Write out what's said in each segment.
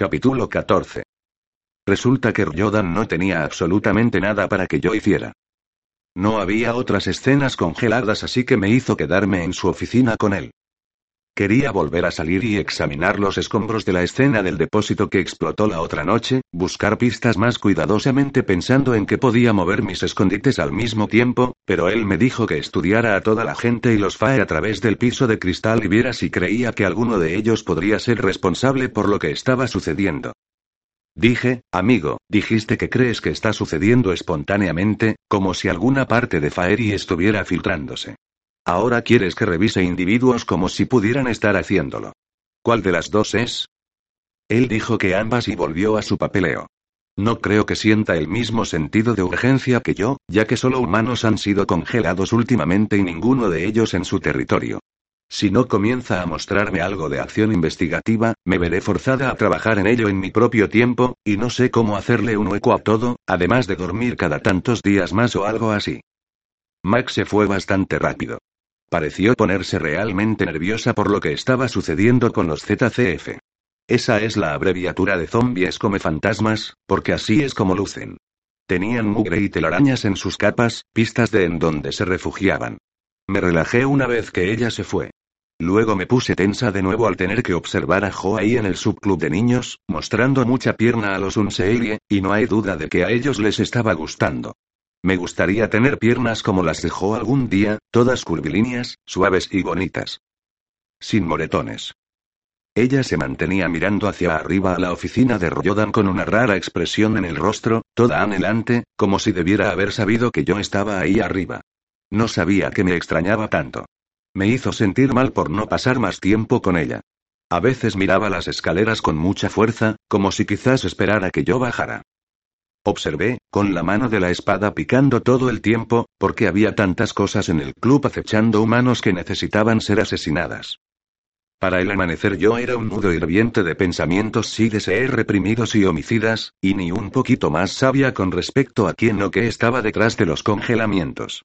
Capítulo 14. Resulta que Ryodan no tenía absolutamente nada para que yo hiciera. No había otras escenas congeladas así que me hizo quedarme en su oficina con él. Quería volver a salir y examinar los escombros de la escena del depósito que explotó la otra noche, buscar pistas más cuidadosamente pensando en que podía mover mis escondites al mismo tiempo, pero él me dijo que estudiara a toda la gente y los FAE a través del piso de cristal y viera si creía que alguno de ellos podría ser responsable por lo que estaba sucediendo. Dije, amigo, dijiste que crees que está sucediendo espontáneamente, como si alguna parte de Faeri estuviera filtrándose. Ahora quieres que revise individuos como si pudieran estar haciéndolo. ¿Cuál de las dos es? Él dijo que ambas y volvió a su papeleo. No creo que sienta el mismo sentido de urgencia que yo, ya que solo humanos han sido congelados últimamente y ninguno de ellos en su territorio. Si no comienza a mostrarme algo de acción investigativa, me veré forzada a trabajar en ello en mi propio tiempo, y no sé cómo hacerle un hueco a todo, además de dormir cada tantos días más o algo así. Max se fue bastante rápido. Pareció ponerse realmente nerviosa por lo que estaba sucediendo con los ZCF. Esa es la abreviatura de zombies come fantasmas, porque así es como lucen. Tenían mugre y telarañas en sus capas, pistas de en donde se refugiaban. Me relajé una vez que ella se fue. Luego me puse tensa de nuevo al tener que observar a Jo ahí en el subclub de niños, mostrando mucha pierna a los Unseirie, y no hay duda de que a ellos les estaba gustando. Me gustaría tener piernas como las dejó algún día, todas curvilíneas, suaves y bonitas. Sin moretones. Ella se mantenía mirando hacia arriba a la oficina de Ryodan con una rara expresión en el rostro, toda anhelante, como si debiera haber sabido que yo estaba ahí arriba. No sabía que me extrañaba tanto. Me hizo sentir mal por no pasar más tiempo con ella. A veces miraba las escaleras con mucha fuerza, como si quizás esperara que yo bajara. Observé, con la mano de la espada picando todo el tiempo, porque había tantas cosas en el club acechando humanos que necesitaban ser asesinadas. Para el amanecer yo era un nudo hirviente de pensamientos sí deseé reprimidos y homicidas, y ni un poquito más sabia con respecto a quién o qué estaba detrás de los congelamientos.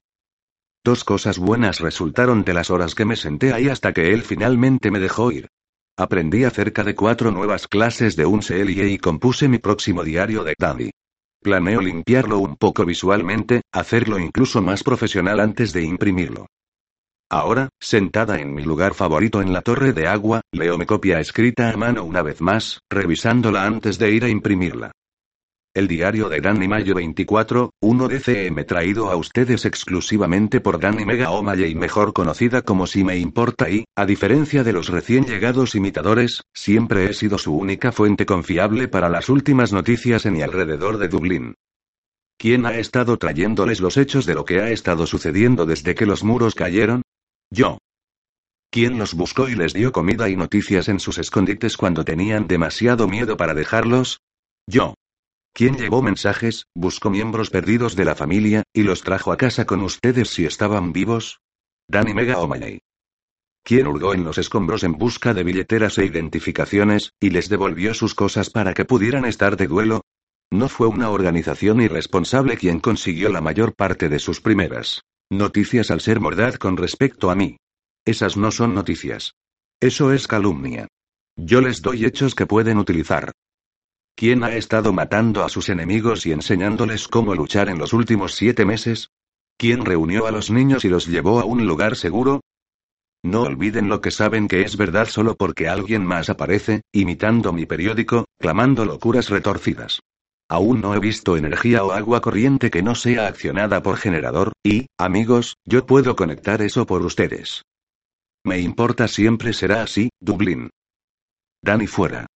Dos cosas buenas resultaron de las horas que me senté ahí hasta que él finalmente me dejó ir. Aprendí acerca de cuatro nuevas clases de un CLI y compuse mi próximo diario de Dandy. Planeo limpiarlo un poco visualmente, hacerlo incluso más profesional antes de imprimirlo. Ahora, sentada en mi lugar favorito en la torre de agua, leo mi copia escrita a mano una vez más, revisándola antes de ir a imprimirla. El diario de Danny Mayo 24, 1 DCM traído a ustedes exclusivamente por Danny Mega y mejor conocida como Si Me Importa y, a diferencia de los recién llegados imitadores, siempre he sido su única fuente confiable para las últimas noticias en y alrededor de Dublín. ¿Quién ha estado trayéndoles los hechos de lo que ha estado sucediendo desde que los muros cayeron? Yo. ¿Quién los buscó y les dio comida y noticias en sus escondites cuando tenían demasiado miedo para dejarlos? Yo. ¿Quién llevó mensajes, buscó miembros perdidos de la familia, y los trajo a casa con ustedes si estaban vivos? Danny Mega O'Malley. ¿Quién hurgó en los escombros en busca de billeteras e identificaciones, y les devolvió sus cosas para que pudieran estar de duelo? No fue una organización irresponsable quien consiguió la mayor parte de sus primeras noticias al ser mordaz con respecto a mí. Esas no son noticias. Eso es calumnia. Yo les doy hechos que pueden utilizar. ¿Quién ha estado matando a sus enemigos y enseñándoles cómo luchar en los últimos siete meses? ¿Quién reunió a los niños y los llevó a un lugar seguro? No olviden lo que saben que es verdad solo porque alguien más aparece, imitando mi periódico, clamando locuras retorcidas. Aún no he visto energía o agua corriente que no sea accionada por generador, y, amigos, yo puedo conectar eso por ustedes. Me importa siempre será así, Dublín. Dani fuera.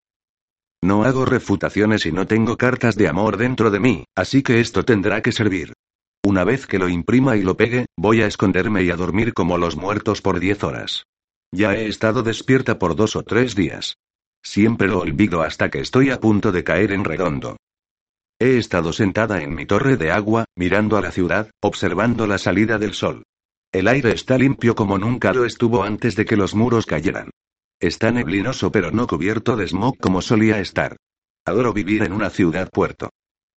No hago refutaciones y no tengo cartas de amor dentro de mí, así que esto tendrá que servir. Una vez que lo imprima y lo pegue, voy a esconderme y a dormir como los muertos por diez horas. Ya he estado despierta por dos o tres días. Siempre lo olvido hasta que estoy a punto de caer en redondo. He estado sentada en mi torre de agua, mirando a la ciudad, observando la salida del sol. El aire está limpio como nunca lo estuvo antes de que los muros cayeran. Está neblinoso pero no cubierto de smog como solía estar. Adoro vivir en una ciudad puerto.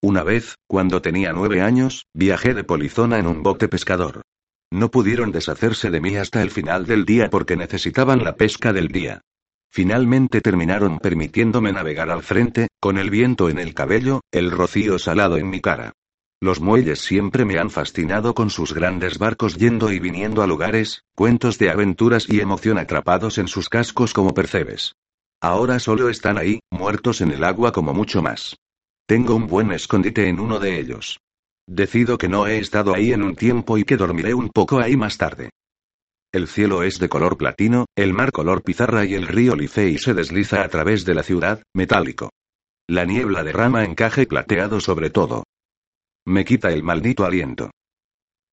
Una vez, cuando tenía nueve años, viajé de Polizona en un bote pescador. No pudieron deshacerse de mí hasta el final del día porque necesitaban la pesca del día. Finalmente terminaron permitiéndome navegar al frente, con el viento en el cabello, el rocío salado en mi cara. Los muelles siempre me han fascinado con sus grandes barcos yendo y viniendo a lugares, cuentos de aventuras y emoción atrapados en sus cascos como percebes. Ahora solo están ahí, muertos en el agua como mucho más. Tengo un buen escondite en uno de ellos. Decido que no he estado ahí en un tiempo y que dormiré un poco ahí más tarde. El cielo es de color platino, el mar color pizarra y el río Licey se desliza a través de la ciudad, metálico. La niebla derrama encaje plateado sobre todo. Me quita el maldito aliento.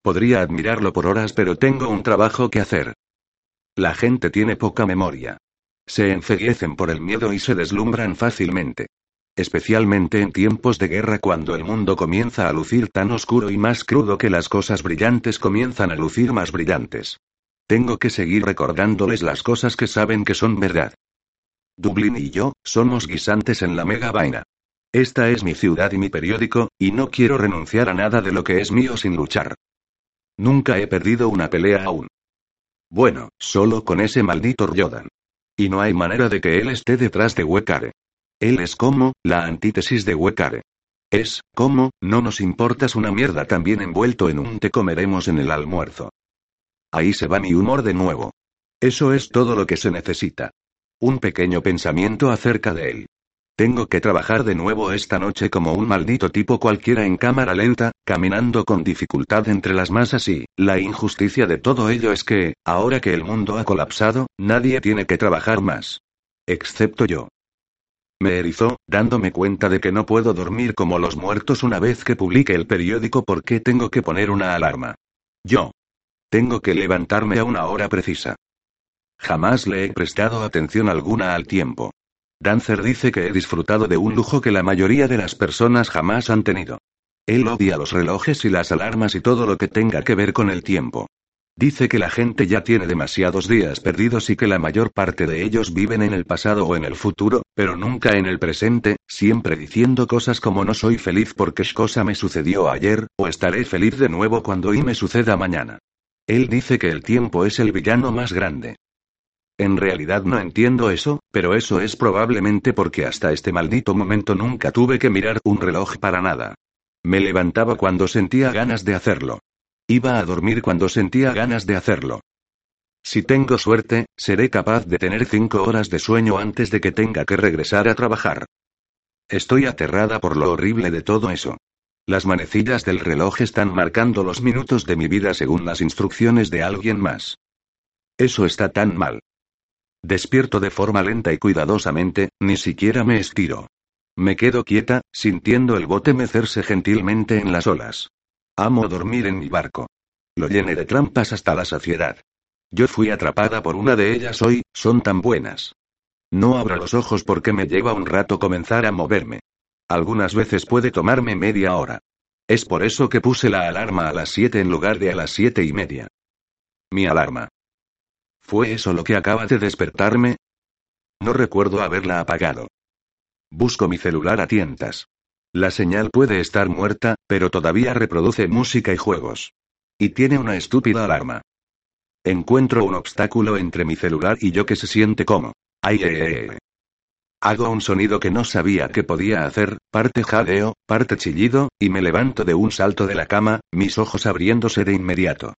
Podría admirarlo por horas, pero tengo un trabajo que hacer. La gente tiene poca memoria. Se enceguecen por el miedo y se deslumbran fácilmente. Especialmente en tiempos de guerra cuando el mundo comienza a lucir tan oscuro y más crudo que las cosas brillantes comienzan a lucir más brillantes. Tengo que seguir recordándoles las cosas que saben que son verdad. Dublín y yo, somos guisantes en la mega vaina. Esta es mi ciudad y mi periódico, y no quiero renunciar a nada de lo que es mío sin luchar. Nunca he perdido una pelea aún. Bueno, solo con ese maldito Ryodan. Y no hay manera de que él esté detrás de Wekare. Él es como, la antítesis de Wekare. Es, como, no nos importas una mierda también envuelto en un te comeremos en el almuerzo. Ahí se va mi humor de nuevo. Eso es todo lo que se necesita. Un pequeño pensamiento acerca de él. Tengo que trabajar de nuevo esta noche como un maldito tipo cualquiera en cámara lenta, caminando con dificultad entre las masas y, la injusticia de todo ello es que, ahora que el mundo ha colapsado, nadie tiene que trabajar más. Excepto yo. Me erizó, dándome cuenta de que no puedo dormir como los muertos una vez que publique el periódico porque tengo que poner una alarma. Yo. Tengo que levantarme a una hora precisa. Jamás le he prestado atención alguna al tiempo. Dancer dice que he disfrutado de un lujo que la mayoría de las personas jamás han tenido. Él odia los relojes y las alarmas y todo lo que tenga que ver con el tiempo. Dice que la gente ya tiene demasiados días perdidos y que la mayor parte de ellos viven en el pasado o en el futuro, pero nunca en el presente, siempre diciendo cosas como no soy feliz porque cosa me sucedió ayer, o estaré feliz de nuevo cuando y me suceda mañana. Él dice que el tiempo es el villano más grande. En realidad no entiendo eso, pero eso es probablemente porque hasta este maldito momento nunca tuve que mirar un reloj para nada. Me levantaba cuando sentía ganas de hacerlo. Iba a dormir cuando sentía ganas de hacerlo. Si tengo suerte, seré capaz de tener cinco horas de sueño antes de que tenga que regresar a trabajar. Estoy aterrada por lo horrible de todo eso. Las manecillas del reloj están marcando los minutos de mi vida según las instrucciones de alguien más. Eso está tan mal. Despierto de forma lenta y cuidadosamente, ni siquiera me estiro. Me quedo quieta, sintiendo el bote mecerse gentilmente en las olas. Amo dormir en mi barco. Lo llené de trampas hasta la saciedad. Yo fui atrapada por una de ellas hoy, son tan buenas. No abro los ojos porque me lleva un rato comenzar a moverme. Algunas veces puede tomarme media hora. Es por eso que puse la alarma a las 7 en lugar de a las siete y media. Mi alarma. ¿Fue eso lo que acaba de despertarme? No recuerdo haberla apagado. Busco mi celular a tientas. La señal puede estar muerta, pero todavía reproduce música y juegos. Y tiene una estúpida alarma. Encuentro un obstáculo entre mi celular y yo que se siente como. ¡Ay, eh, eh, eh! Hago un sonido que no sabía que podía hacer, parte jadeo, parte chillido, y me levanto de un salto de la cama, mis ojos abriéndose de inmediato.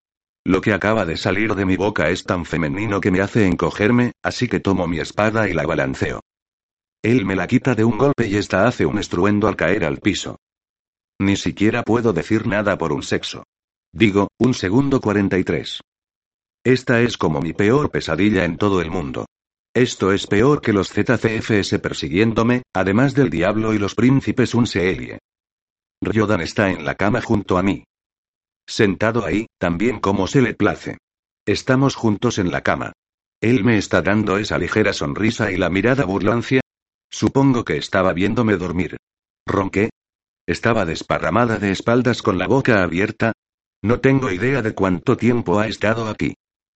Lo que acaba de salir de mi boca es tan femenino que me hace encogerme, así que tomo mi espada y la balanceo. Él me la quita de un golpe y esta hace un estruendo al caer al piso. Ni siquiera puedo decir nada por un sexo. Digo, un segundo 43. Esta es como mi peor pesadilla en todo el mundo. Esto es peor que los ZCFS persiguiéndome, además del diablo y los príncipes un Seelie. Ryodan está en la cama junto a mí. Sentado ahí, también como se le place. Estamos juntos en la cama. Él me está dando esa ligera sonrisa y la mirada burlancia. Supongo que estaba viéndome dormir. ¿Ronqué? ¿Estaba desparramada de espaldas con la boca abierta? No tengo idea de cuánto tiempo ha estado aquí.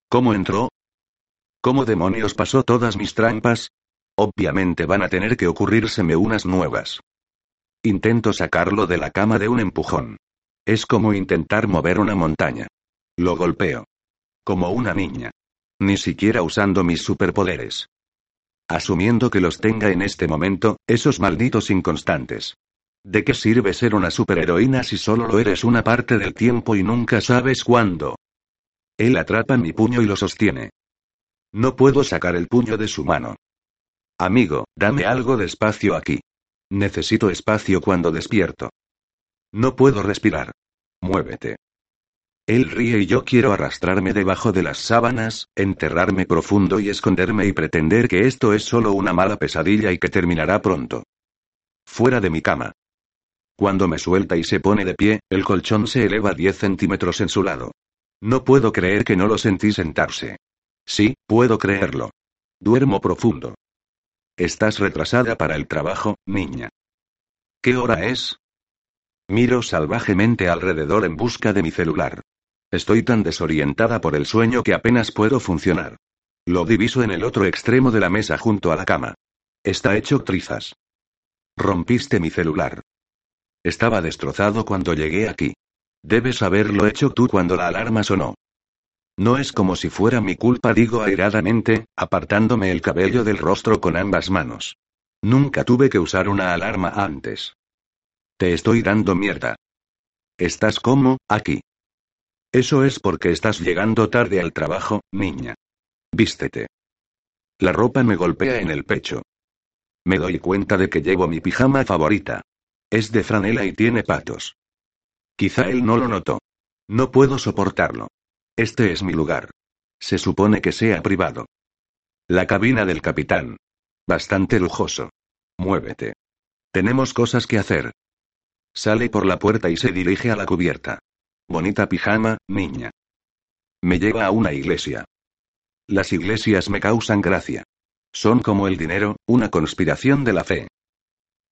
¿Cómo entró? ¿Cómo demonios pasó todas mis trampas? Obviamente van a tener que ocurrírseme unas nuevas. Intento sacarlo de la cama de un empujón. Es como intentar mover una montaña. Lo golpeo. Como una niña. Ni siquiera usando mis superpoderes. Asumiendo que los tenga en este momento, esos malditos inconstantes. ¿De qué sirve ser una superheroína si solo lo eres una parte del tiempo y nunca sabes cuándo? Él atrapa mi puño y lo sostiene. No puedo sacar el puño de su mano. Amigo, dame algo de espacio aquí. Necesito espacio cuando despierto. No puedo respirar. Muévete. Él ríe y yo quiero arrastrarme debajo de las sábanas, enterrarme profundo y esconderme y pretender que esto es solo una mala pesadilla y que terminará pronto. Fuera de mi cama. Cuando me suelta y se pone de pie, el colchón se eleva 10 centímetros en su lado. No puedo creer que no lo sentí sentarse. Sí, puedo creerlo. Duermo profundo. Estás retrasada para el trabajo, niña. ¿Qué hora es? Miro salvajemente alrededor en busca de mi celular. Estoy tan desorientada por el sueño que apenas puedo funcionar. Lo diviso en el otro extremo de la mesa junto a la cama. Está hecho trizas. Rompiste mi celular. Estaba destrozado cuando llegué aquí. Debes haberlo hecho tú cuando la alarma sonó. No es como si fuera mi culpa, digo airadamente, apartándome el cabello del rostro con ambas manos. Nunca tuve que usar una alarma antes. Te estoy dando mierda. Estás como, aquí. Eso es porque estás llegando tarde al trabajo, niña. Vístete. La ropa me golpea en el pecho. Me doy cuenta de que llevo mi pijama favorita. Es de franela y tiene patos. Quizá él no lo notó. No puedo soportarlo. Este es mi lugar. Se supone que sea privado. La cabina del capitán. Bastante lujoso. Muévete. Tenemos cosas que hacer. Sale por la puerta y se dirige a la cubierta. Bonita pijama, niña. Me lleva a una iglesia. Las iglesias me causan gracia. Son como el dinero, una conspiración de la fe.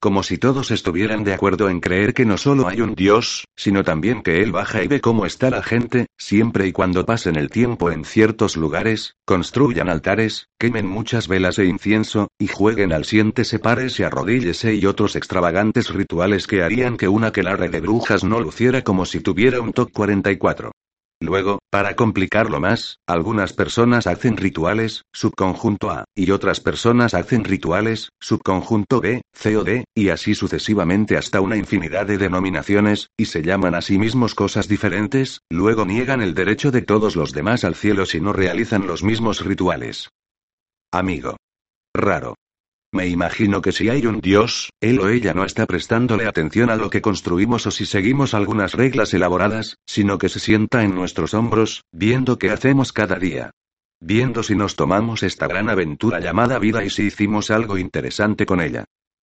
Como si todos estuvieran de acuerdo en creer que no solo hay un Dios, sino también que Él baja y ve cómo está la gente, siempre y cuando pasen el tiempo en ciertos lugares, construyan altares, quemen muchas velas e incienso, y jueguen al siéntese y arrodíllese y otros extravagantes rituales que harían que una quelarre de brujas no luciera como si tuviera un TOC 44. Luego, para complicarlo más, algunas personas hacen rituales, subconjunto A, y otras personas hacen rituales, subconjunto B, C o D, y así sucesivamente hasta una infinidad de denominaciones, y se llaman a sí mismos cosas diferentes, luego niegan el derecho de todos los demás al cielo si no realizan los mismos rituales. Amigo. Raro. Me imagino que si hay un Dios, él o ella no está prestándole atención a lo que construimos o si seguimos algunas reglas elaboradas, sino que se sienta en nuestros hombros, viendo qué hacemos cada día. Viendo si nos tomamos esta gran aventura llamada vida y si hicimos algo interesante con ella.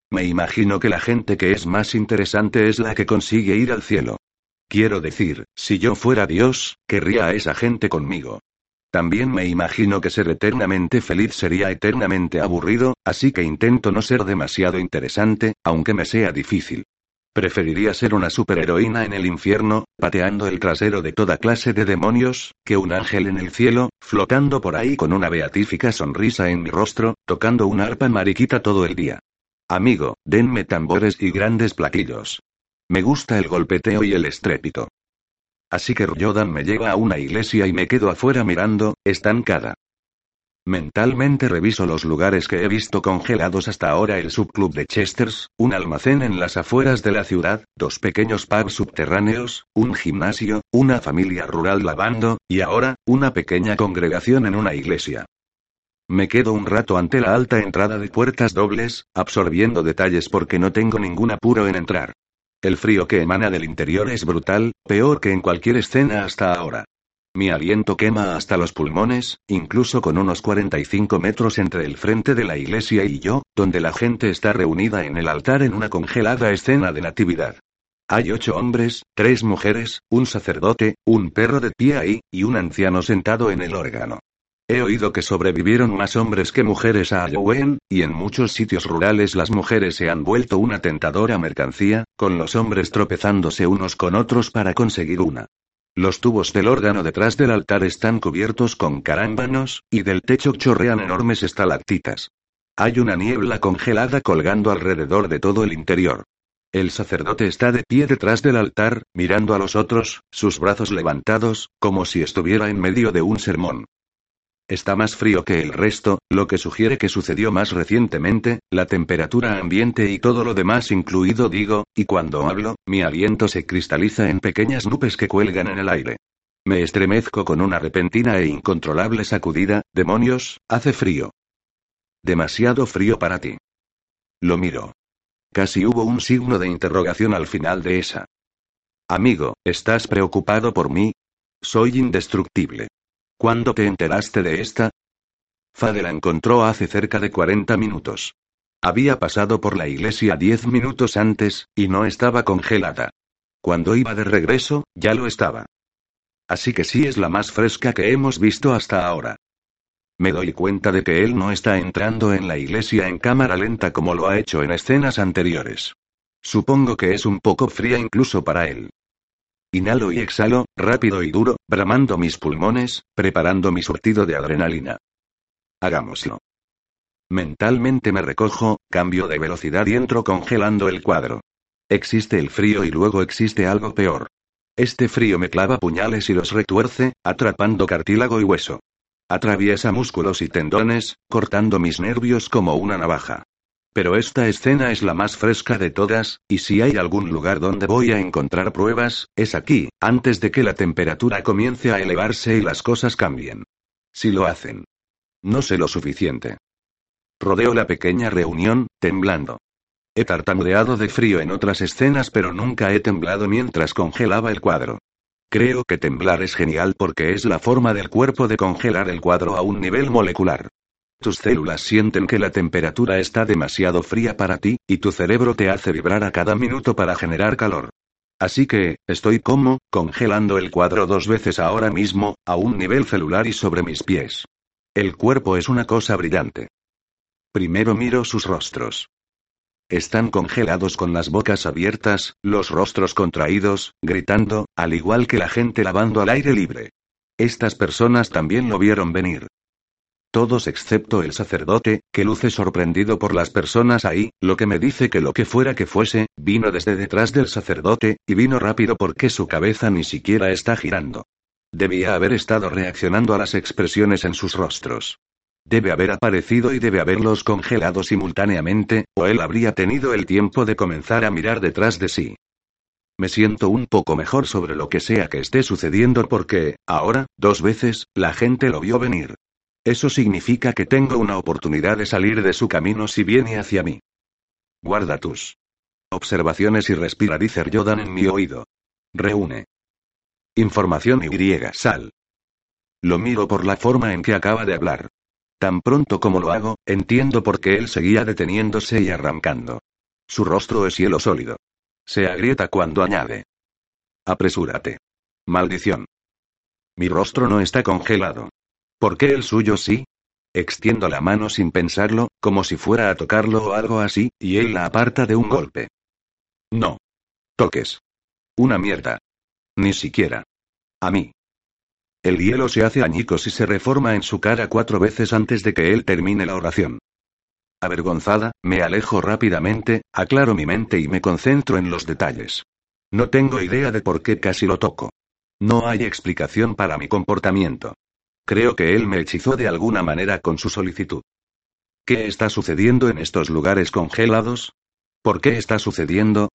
Me imagino que la gente que es más interesante es la que consigue ir al cielo. Quiero decir, si yo fuera Dios, querría a esa gente conmigo. También me imagino que ser eternamente feliz sería eternamente aburrido, así que intento no ser demasiado interesante, aunque me sea difícil. Preferiría ser una superheroína en el infierno, pateando el trasero de toda clase de demonios, que un ángel en el cielo, flotando por ahí con una beatífica sonrisa en mi rostro, tocando una arpa mariquita todo el día. Amigo, denme tambores y grandes platillos. Me gusta el golpeteo y el estrépito. Así que Ryodan me lleva a una iglesia y me quedo afuera mirando, estancada. Mentalmente reviso los lugares que he visto congelados hasta ahora el subclub de Chesters, un almacén en las afueras de la ciudad, dos pequeños pubs subterráneos, un gimnasio, una familia rural lavando, y ahora, una pequeña congregación en una iglesia. Me quedo un rato ante la alta entrada de puertas dobles, absorbiendo detalles porque no tengo ningún apuro en entrar. El frío que emana del interior es brutal, peor que en cualquier escena hasta ahora. Mi aliento quema hasta los pulmones, incluso con unos 45 metros entre el frente de la iglesia y yo, donde la gente está reunida en el altar en una congelada escena de natividad. Hay ocho hombres, tres mujeres, un sacerdote, un perro de pie ahí, y un anciano sentado en el órgano. He oído que sobrevivieron más hombres que mujeres a Halloween, y en muchos sitios rurales las mujeres se han vuelto una tentadora mercancía, con los hombres tropezándose unos con otros para conseguir una. Los tubos del órgano detrás del altar están cubiertos con carámbanos, y del techo chorrean enormes estalactitas. Hay una niebla congelada colgando alrededor de todo el interior. El sacerdote está de pie detrás del altar, mirando a los otros, sus brazos levantados, como si estuviera en medio de un sermón. Está más frío que el resto, lo que sugiere que sucedió más recientemente, la temperatura ambiente y todo lo demás incluido digo, y cuando hablo, mi aliento se cristaliza en pequeñas nubes que cuelgan en el aire. Me estremezco con una repentina e incontrolable sacudida, demonios, hace frío. Demasiado frío para ti. Lo miro. Casi hubo un signo de interrogación al final de esa. Amigo, ¿estás preocupado por mí? Soy indestructible. ¿Cuándo te enteraste de esta? Fade la encontró hace cerca de 40 minutos. Había pasado por la iglesia diez minutos antes, y no estaba congelada. Cuando iba de regreso, ya lo estaba. Así que sí es la más fresca que hemos visto hasta ahora. Me doy cuenta de que él no está entrando en la iglesia en cámara lenta como lo ha hecho en escenas anteriores. Supongo que es un poco fría incluso para él. Inhalo y exhalo, rápido y duro, bramando mis pulmones, preparando mi surtido de adrenalina. Hagámoslo. Mentalmente me recojo, cambio de velocidad y entro congelando el cuadro. Existe el frío y luego existe algo peor. Este frío me clava puñales y los retuerce, atrapando cartílago y hueso. Atraviesa músculos y tendones, cortando mis nervios como una navaja. Pero esta escena es la más fresca de todas, y si hay algún lugar donde voy a encontrar pruebas, es aquí, antes de que la temperatura comience a elevarse y las cosas cambien. Si lo hacen. No sé lo suficiente. Rodeo la pequeña reunión, temblando. He tartamudeado de frío en otras escenas pero nunca he temblado mientras congelaba el cuadro. Creo que temblar es genial porque es la forma del cuerpo de congelar el cuadro a un nivel molecular. Tus células sienten que la temperatura está demasiado fría para ti, y tu cerebro te hace vibrar a cada minuto para generar calor. Así que, estoy como, congelando el cuadro dos veces ahora mismo, a un nivel celular y sobre mis pies. El cuerpo es una cosa brillante. Primero miro sus rostros. Están congelados con las bocas abiertas, los rostros contraídos, gritando, al igual que la gente lavando al aire libre. Estas personas también lo vieron venir. Todos excepto el sacerdote, que luce sorprendido por las personas ahí, lo que me dice que lo que fuera que fuese, vino desde detrás del sacerdote, y vino rápido porque su cabeza ni siquiera está girando. Debía haber estado reaccionando a las expresiones en sus rostros. Debe haber aparecido y debe haberlos congelado simultáneamente, o él habría tenido el tiempo de comenzar a mirar detrás de sí. Me siento un poco mejor sobre lo que sea que esté sucediendo porque, ahora, dos veces, la gente lo vio venir. Eso significa que tengo una oportunidad de salir de su camino si viene hacia mí. Guarda tus observaciones y respira, dice Jordan en mi oído. Reúne. Información y sal. Lo miro por la forma en que acaba de hablar. Tan pronto como lo hago, entiendo por qué él seguía deteniéndose y arrancando. Su rostro es hielo sólido. Se agrieta cuando añade. Apresúrate. Maldición. Mi rostro no está congelado. ¿Por qué el suyo sí? Extiendo la mano sin pensarlo, como si fuera a tocarlo o algo así, y él la aparta de un golpe. No. Toques. Una mierda. Ni siquiera. A mí. El hielo se hace añicos y se reforma en su cara cuatro veces antes de que él termine la oración. Avergonzada, me alejo rápidamente, aclaro mi mente y me concentro en los detalles. No tengo idea de por qué casi lo toco. No hay explicación para mi comportamiento. Creo que él me hechizó de alguna manera con su solicitud. ¿Qué está sucediendo en estos lugares congelados? ¿Por qué está sucediendo?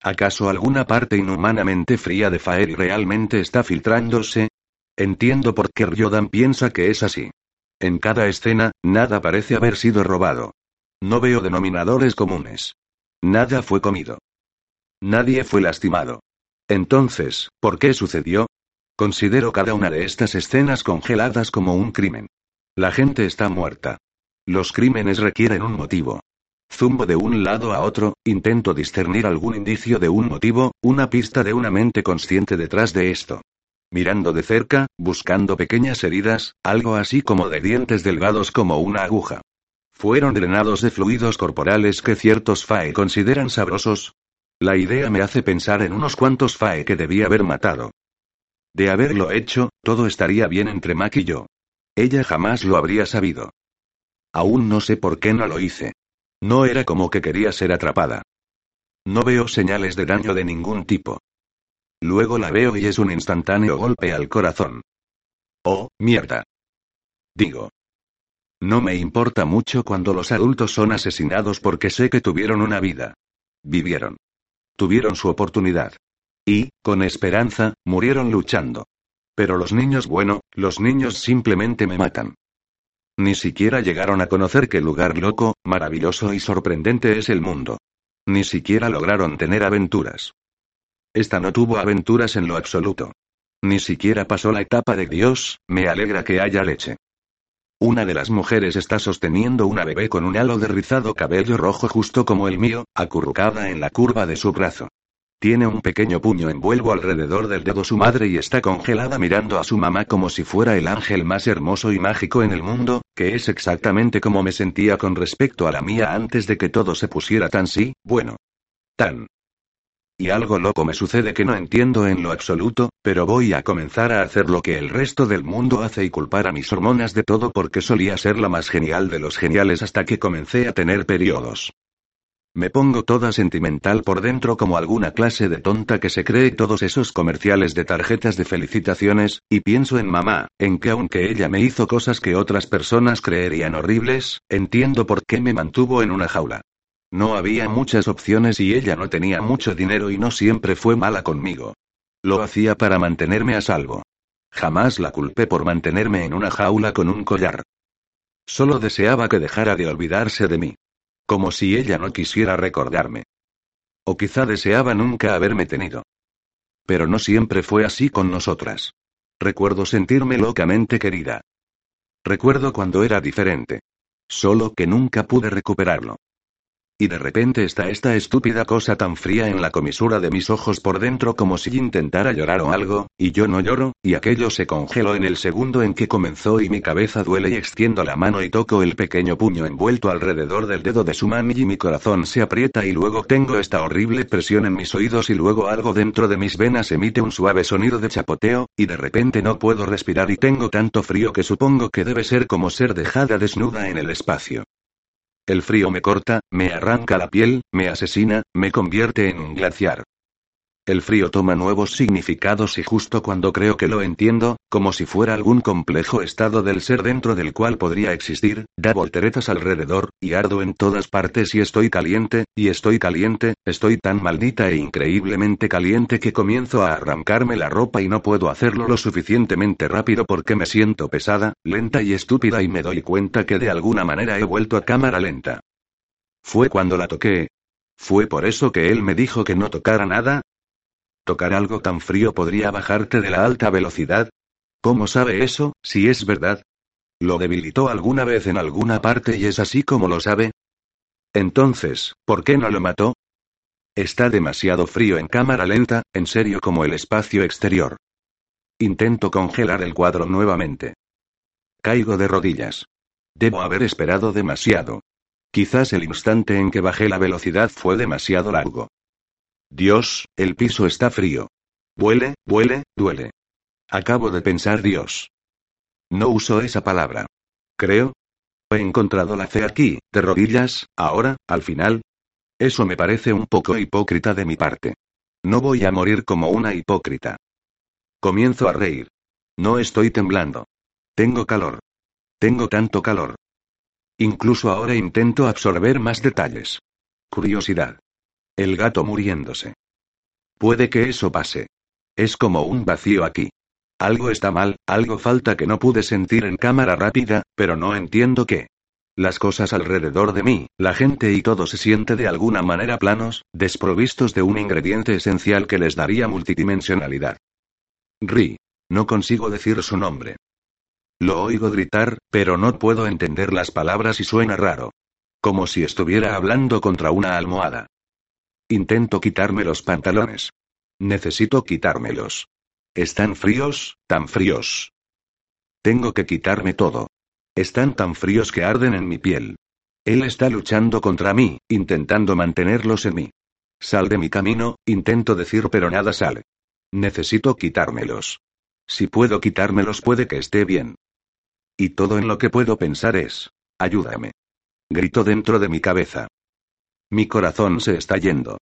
¿Acaso alguna parte inhumanamente fría de Faeri realmente está filtrándose? Entiendo por qué Ryodan piensa que es así. En cada escena, nada parece haber sido robado. No veo denominadores comunes. Nada fue comido. Nadie fue lastimado. Entonces, ¿por qué sucedió? Considero cada una de estas escenas congeladas como un crimen. La gente está muerta. Los crímenes requieren un motivo. Zumbo de un lado a otro, intento discernir algún indicio de un motivo, una pista de una mente consciente detrás de esto. Mirando de cerca, buscando pequeñas heridas, algo así como de dientes delgados como una aguja. Fueron drenados de fluidos corporales que ciertos Fae consideran sabrosos. La idea me hace pensar en unos cuantos Fae que debía haber matado. De haberlo hecho, todo estaría bien entre Mac y yo. Ella jamás lo habría sabido. Aún no sé por qué no lo hice. No era como que quería ser atrapada. No veo señales de daño de ningún tipo. Luego la veo y es un instantáneo golpe al corazón. Oh, mierda. Digo. No me importa mucho cuando los adultos son asesinados porque sé que tuvieron una vida. Vivieron. Tuvieron su oportunidad. Y, con esperanza, murieron luchando. Pero los niños, bueno, los niños simplemente me matan. Ni siquiera llegaron a conocer qué lugar loco, maravilloso y sorprendente es el mundo. Ni siquiera lograron tener aventuras. Esta no tuvo aventuras en lo absoluto. Ni siquiera pasó la etapa de Dios, me alegra que haya leche. Una de las mujeres está sosteniendo una bebé con un halo de rizado cabello rojo justo como el mío, acurrucada en la curva de su brazo. Tiene un pequeño puño envuelvo alrededor del dedo su madre y está congelada mirando a su mamá como si fuera el ángel más hermoso y mágico en el mundo, que es exactamente como me sentía con respecto a la mía antes de que todo se pusiera tan sí, bueno. Tan. Y algo loco me sucede que no entiendo en lo absoluto, pero voy a comenzar a hacer lo que el resto del mundo hace y culpar a mis hormonas de todo porque solía ser la más genial de los geniales hasta que comencé a tener periodos. Me pongo toda sentimental por dentro como alguna clase de tonta que se cree todos esos comerciales de tarjetas de felicitaciones, y pienso en mamá, en que aunque ella me hizo cosas que otras personas creerían horribles, entiendo por qué me mantuvo en una jaula. No había muchas opciones y ella no tenía mucho dinero y no siempre fue mala conmigo. Lo hacía para mantenerme a salvo. Jamás la culpé por mantenerme en una jaula con un collar. Solo deseaba que dejara de olvidarse de mí. Como si ella no quisiera recordarme. O quizá deseaba nunca haberme tenido. Pero no siempre fue así con nosotras. Recuerdo sentirme locamente querida. Recuerdo cuando era diferente. Solo que nunca pude recuperarlo. Y de repente está esta estúpida cosa tan fría en la comisura de mis ojos por dentro como si intentara llorar o algo, y yo no lloro, y aquello se congeló en el segundo en que comenzó y mi cabeza duele y extiendo la mano y toco el pequeño puño envuelto alrededor del dedo de su mami y mi corazón se aprieta y luego tengo esta horrible presión en mis oídos y luego algo dentro de mis venas emite un suave sonido de chapoteo, y de repente no puedo respirar y tengo tanto frío que supongo que debe ser como ser dejada desnuda en el espacio. El frío me corta, me arranca la piel, me asesina, me convierte en un glaciar. El frío toma nuevos significados y justo cuando creo que lo entiendo, como si fuera algún complejo estado del ser dentro del cual podría existir, da volteretas alrededor, y ardo en todas partes y estoy caliente, y estoy caliente, estoy tan maldita e increíblemente caliente que comienzo a arrancarme la ropa y no puedo hacerlo lo suficientemente rápido porque me siento pesada, lenta y estúpida y me doy cuenta que de alguna manera he vuelto a cámara lenta. Fue cuando la toqué. Fue por eso que él me dijo que no tocara nada, ¿Tocar algo tan frío podría bajarte de la alta velocidad? ¿Cómo sabe eso, si es verdad? ¿Lo debilitó alguna vez en alguna parte y es así como lo sabe? Entonces, ¿por qué no lo mató? Está demasiado frío en cámara lenta, en serio como el espacio exterior. Intento congelar el cuadro nuevamente. Caigo de rodillas. Debo haber esperado demasiado. Quizás el instante en que bajé la velocidad fue demasiado largo. Dios, el piso está frío. Huele, huele, duele. Acabo de pensar Dios. No uso esa palabra. Creo. He encontrado la fe aquí, de rodillas, ahora, al final. Eso me parece un poco hipócrita de mi parte. No voy a morir como una hipócrita. Comienzo a reír. No estoy temblando. Tengo calor. Tengo tanto calor. Incluso ahora intento absorber más detalles. Curiosidad. El gato muriéndose. Puede que eso pase. Es como un vacío aquí. Algo está mal, algo falta que no pude sentir en cámara rápida, pero no entiendo qué. Las cosas alrededor de mí, la gente y todo se siente de alguna manera planos, desprovistos de un ingrediente esencial que les daría multidimensionalidad. Ri. No consigo decir su nombre. Lo oigo gritar, pero no puedo entender las palabras y suena raro. Como si estuviera hablando contra una almohada. Intento quitarme los pantalones. Necesito quitármelos. Están fríos, tan fríos. Tengo que quitarme todo. Están tan fríos que arden en mi piel. Él está luchando contra mí, intentando mantenerlos en mí. Sal de mi camino, intento decir pero nada sale. Necesito quitármelos. Si puedo quitármelos puede que esté bien. Y todo en lo que puedo pensar es, ayúdame. Grito dentro de mi cabeza. Mi corazón se está yendo.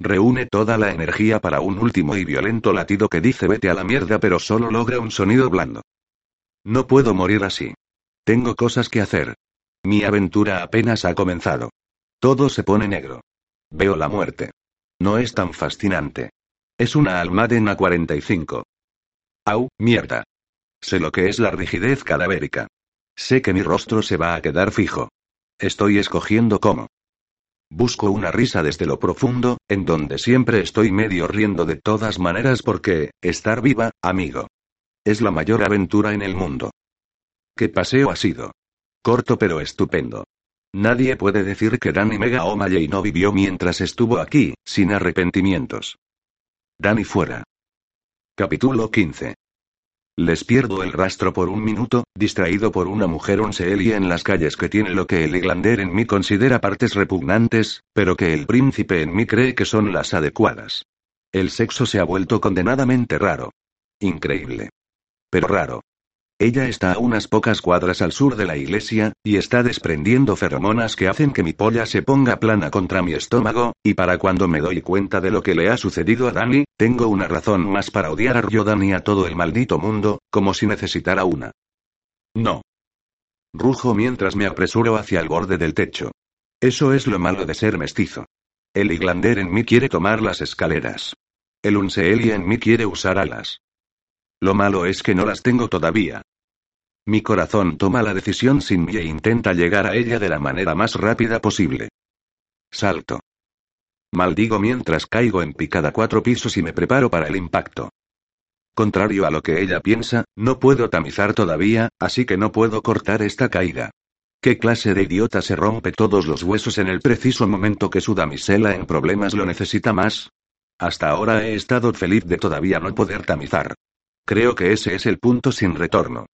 Reúne toda la energía para un último y violento latido que dice vete a la mierda pero solo logra un sonido blando. No puedo morir así. Tengo cosas que hacer. Mi aventura apenas ha comenzado. Todo se pone negro. Veo la muerte. No es tan fascinante. Es una Almaden A45. Au, mierda. Sé lo que es la rigidez cadavérica. Sé que mi rostro se va a quedar fijo. Estoy escogiendo cómo. Busco una risa desde lo profundo, en donde siempre estoy medio riendo de todas maneras porque, estar viva, amigo. Es la mayor aventura en el mundo. ¿Qué paseo ha sido? Corto pero estupendo. Nadie puede decir que Danny Mega O'Malley no vivió mientras estuvo aquí, sin arrepentimientos. Danny fuera. Capítulo 15. Les pierdo el rastro por un minuto, distraído por una mujer onseelia en las calles que tiene lo que el Iglander en mí considera partes repugnantes, pero que el príncipe en mí cree que son las adecuadas. El sexo se ha vuelto condenadamente raro. Increíble. Pero raro. Ella está a unas pocas cuadras al sur de la iglesia, y está desprendiendo feromonas que hacen que mi polla se ponga plana contra mi estómago, y para cuando me doy cuenta de lo que le ha sucedido a Dani, tengo una razón más para odiar a Ryodan y a todo el maldito mundo, como si necesitara una. No. Rujo mientras me apresuro hacia el borde del techo. Eso es lo malo de ser mestizo. El Iglander en mí quiere tomar las escaleras. El Unseelia en mí quiere usar alas. Lo malo es que no las tengo todavía. Mi corazón toma la decisión sin mí e intenta llegar a ella de la manera más rápida posible. Salto. Maldigo mientras caigo en picada cuatro pisos y me preparo para el impacto. Contrario a lo que ella piensa, no puedo tamizar todavía, así que no puedo cortar esta caída. ¿Qué clase de idiota se rompe todos los huesos en el preciso momento que su damisela en problemas lo necesita más? Hasta ahora he estado feliz de todavía no poder tamizar. Creo que ese es el punto sin retorno.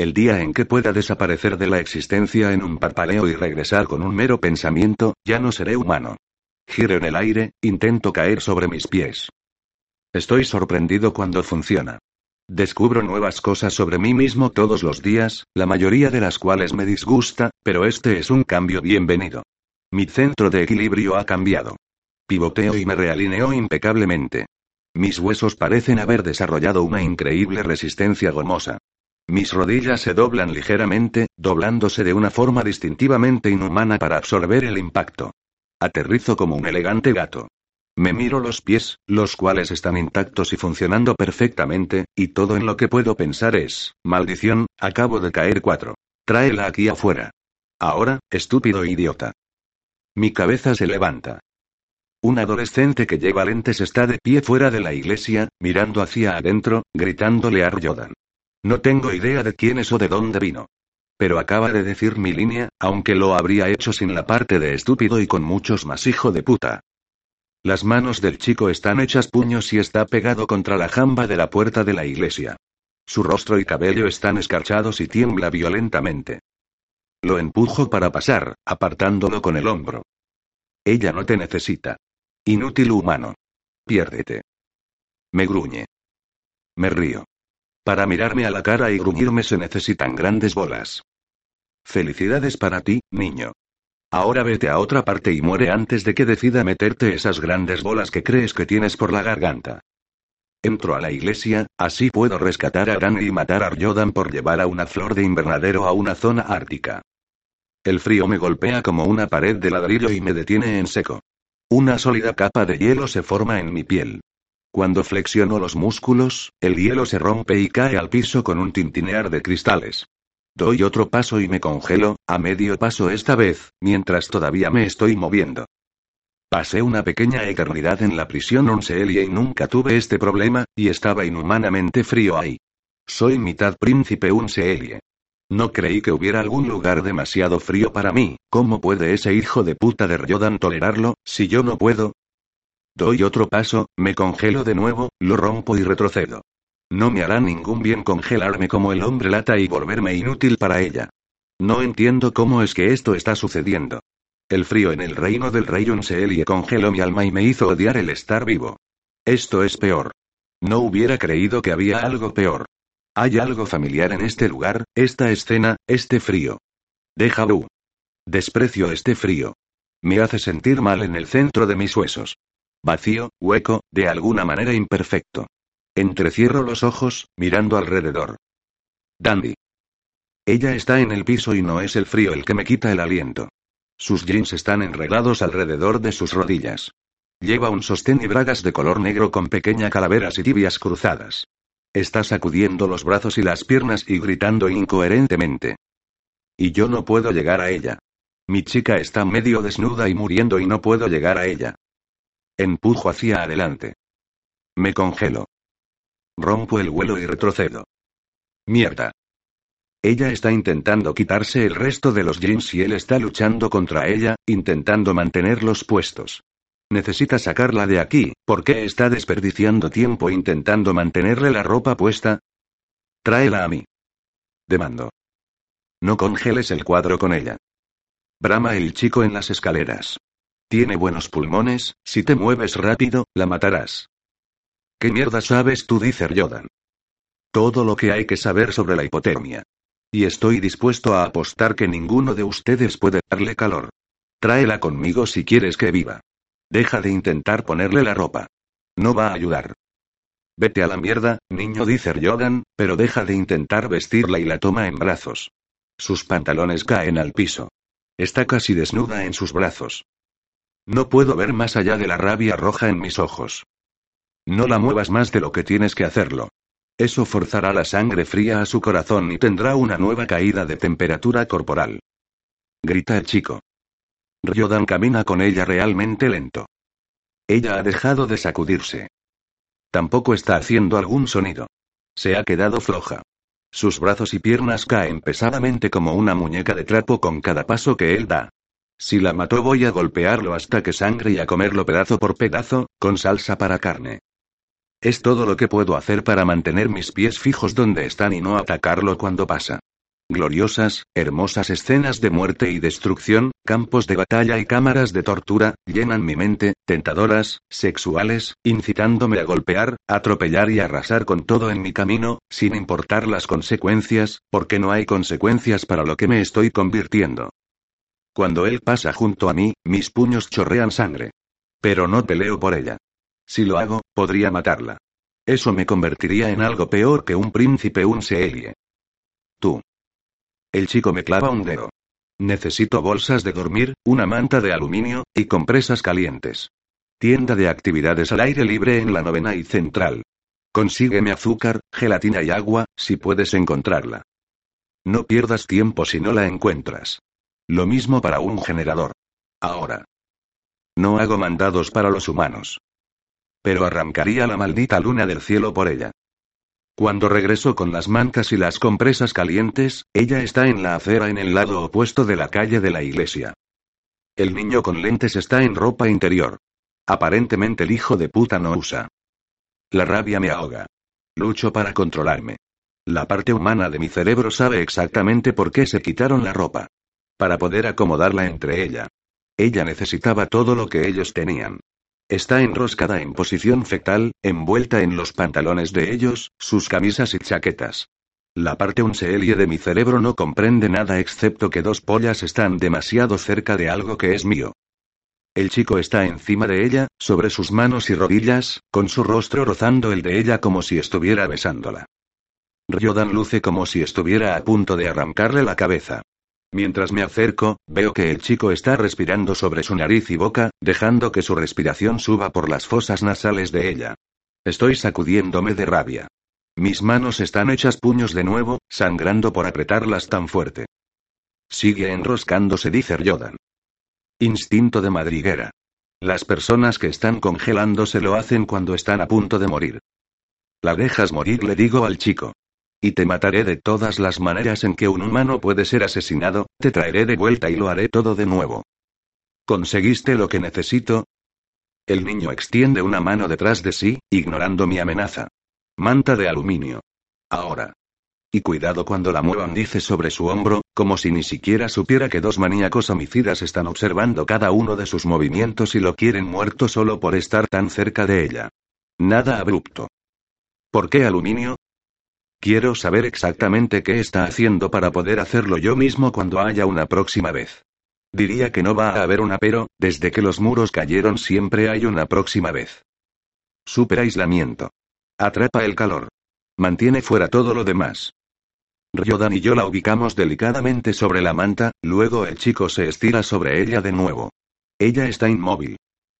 El día en que pueda desaparecer de la existencia en un parpaleo y regresar con un mero pensamiento, ya no seré humano. Giro en el aire, intento caer sobre mis pies. Estoy sorprendido cuando funciona. Descubro nuevas cosas sobre mí mismo todos los días, la mayoría de las cuales me disgusta, pero este es un cambio bienvenido. Mi centro de equilibrio ha cambiado. Pivoteo y me realineo impecablemente. Mis huesos parecen haber desarrollado una increíble resistencia gomosa. Mis rodillas se doblan ligeramente, doblándose de una forma distintivamente inhumana para absorber el impacto. Aterrizo como un elegante gato. Me miro los pies, los cuales están intactos y funcionando perfectamente, y todo en lo que puedo pensar es, maldición, acabo de caer cuatro. Tráela aquí afuera. Ahora, estúpido idiota. Mi cabeza se levanta. Un adolescente que lleva lentes está de pie fuera de la iglesia, mirando hacia adentro, gritándole a Ryodan. No tengo idea de quién es o de dónde vino. Pero acaba de decir mi línea, aunque lo habría hecho sin la parte de estúpido y con muchos más hijo de puta. Las manos del chico están hechas puños y está pegado contra la jamba de la puerta de la iglesia. Su rostro y cabello están escarchados y tiembla violentamente. Lo empujo para pasar, apartándolo con el hombro. Ella no te necesita. Inútil humano. Piérdete. Me gruñe. Me río. Para mirarme a la cara y gruñirme se necesitan grandes bolas. Felicidades para ti, niño. Ahora vete a otra parte y muere antes de que decida meterte esas grandes bolas que crees que tienes por la garganta. Entro a la iglesia, así puedo rescatar a Dani y matar a Ryodan por llevar a una flor de invernadero a una zona ártica. El frío me golpea como una pared de ladrillo y me detiene en seco. Una sólida capa de hielo se forma en mi piel. Cuando flexiono los músculos, el hielo se rompe y cae al piso con un tintinear de cristales. Doy otro paso y me congelo, a medio paso esta vez, mientras todavía me estoy moviendo. Pasé una pequeña eternidad en la prisión Onseelia y nunca tuve este problema, y estaba inhumanamente frío ahí. Soy mitad príncipe Unseelie. No creí que hubiera algún lugar demasiado frío para mí, ¿cómo puede ese hijo de puta de Ryodan tolerarlo, si yo no puedo? Doy otro paso, me congelo de nuevo, lo rompo y retrocedo. No me hará ningún bien congelarme como el hombre lata y volverme inútil para ella. No entiendo cómo es que esto está sucediendo. El frío en el reino del rey Unseelie congeló mi alma y me hizo odiar el estar vivo. Esto es peor. No hubiera creído que había algo peor. Hay algo familiar en este lugar, esta escena, este frío. Déjalo. Desprecio este frío. Me hace sentir mal en el centro de mis huesos. Vacío, hueco, de alguna manera imperfecto. Entrecierro los ojos, mirando alrededor. Dandy. Ella está en el piso y no es el frío el que me quita el aliento. Sus jeans están enredados alrededor de sus rodillas. Lleva un sostén y bragas de color negro con pequeñas calaveras y tibias cruzadas. Está sacudiendo los brazos y las piernas y gritando incoherentemente. Y yo no puedo llegar a ella. Mi chica está medio desnuda y muriendo y no puedo llegar a ella. Empujo hacia adelante. Me congelo. Rompo el vuelo y retrocedo. Mierda. Ella está intentando quitarse el resto de los jeans y él está luchando contra ella, intentando mantenerlos puestos. Necesita sacarla de aquí, ¿por qué está desperdiciando tiempo intentando mantenerle la ropa puesta? Tráela a mí. Demando. No congeles el cuadro con ella. Brama el chico en las escaleras. Tiene buenos pulmones, si te mueves rápido, la matarás. ¿Qué mierda sabes tú? dice Jordan. Todo lo que hay que saber sobre la hipotermia. Y estoy dispuesto a apostar que ninguno de ustedes puede darle calor. Tráela conmigo si quieres que viva. Deja de intentar ponerle la ropa. No va a ayudar. Vete a la mierda, niño, dice Jordan, pero deja de intentar vestirla y la toma en brazos. Sus pantalones caen al piso. Está casi desnuda en sus brazos. No puedo ver más allá de la rabia roja en mis ojos. No la muevas más de lo que tienes que hacerlo. Eso forzará la sangre fría a su corazón y tendrá una nueva caída de temperatura corporal. Grita el chico. Ryodan camina con ella realmente lento. Ella ha dejado de sacudirse. Tampoco está haciendo algún sonido. Se ha quedado floja. Sus brazos y piernas caen pesadamente como una muñeca de trapo con cada paso que él da. Si la mató voy a golpearlo hasta que sangre y a comerlo pedazo por pedazo, con salsa para carne. Es todo lo que puedo hacer para mantener mis pies fijos donde están y no atacarlo cuando pasa. Gloriosas, hermosas escenas de muerte y destrucción, campos de batalla y cámaras de tortura, llenan mi mente, tentadoras, sexuales, incitándome a golpear, atropellar y arrasar con todo en mi camino, sin importar las consecuencias, porque no hay consecuencias para lo que me estoy convirtiendo. Cuando él pasa junto a mí, mis puños chorrean sangre. Pero no peleo por ella. Si lo hago, podría matarla. Eso me convertiría en algo peor que un príncipe un Seelie. Tú. El chico me clava un dedo. Necesito bolsas de dormir, una manta de aluminio, y compresas calientes. Tienda de actividades al aire libre en la novena y central. Consígueme azúcar, gelatina y agua, si puedes encontrarla. No pierdas tiempo si no la encuentras. Lo mismo para un generador. Ahora. No hago mandados para los humanos. Pero arrancaría la maldita luna del cielo por ella. Cuando regreso con las mantas y las compresas calientes, ella está en la acera en el lado opuesto de la calle de la iglesia. El niño con lentes está en ropa interior. Aparentemente el hijo de puta no usa. La rabia me ahoga. Lucho para controlarme. La parte humana de mi cerebro sabe exactamente por qué se quitaron la ropa. Para poder acomodarla entre ella. Ella necesitaba todo lo que ellos tenían. Está enroscada en posición fetal, envuelta en los pantalones de ellos, sus camisas y chaquetas. La parte unseelie de mi cerebro no comprende nada excepto que dos pollas están demasiado cerca de algo que es mío. El chico está encima de ella, sobre sus manos y rodillas, con su rostro rozando el de ella como si estuviera besándola. Ryodan luce como si estuviera a punto de arrancarle la cabeza. Mientras me acerco, veo que el chico está respirando sobre su nariz y boca, dejando que su respiración suba por las fosas nasales de ella. Estoy sacudiéndome de rabia. Mis manos están hechas puños de nuevo, sangrando por apretarlas tan fuerte. Sigue enroscándose, dice Jordan. Instinto de madriguera. Las personas que están congelándose lo hacen cuando están a punto de morir. La dejas morir, le digo al chico. Y te mataré de todas las maneras en que un humano puede ser asesinado, te traeré de vuelta y lo haré todo de nuevo. ¿Conseguiste lo que necesito? El niño extiende una mano detrás de sí, ignorando mi amenaza. Manta de aluminio. Ahora. Y cuidado cuando la muevan, dice sobre su hombro, como si ni siquiera supiera que dos maníacos homicidas están observando cada uno de sus movimientos y lo quieren muerto solo por estar tan cerca de ella. Nada abrupto. ¿Por qué aluminio? Quiero saber exactamente qué está haciendo para poder hacerlo yo mismo cuando haya una próxima vez. Diría que no va a haber una pero, desde que los muros cayeron siempre hay una próxima vez. Super aislamiento. Atrapa el calor. Mantiene fuera todo lo demás. Ryodan y yo la ubicamos delicadamente sobre la manta, luego el chico se estira sobre ella de nuevo. Ella está inmóvil.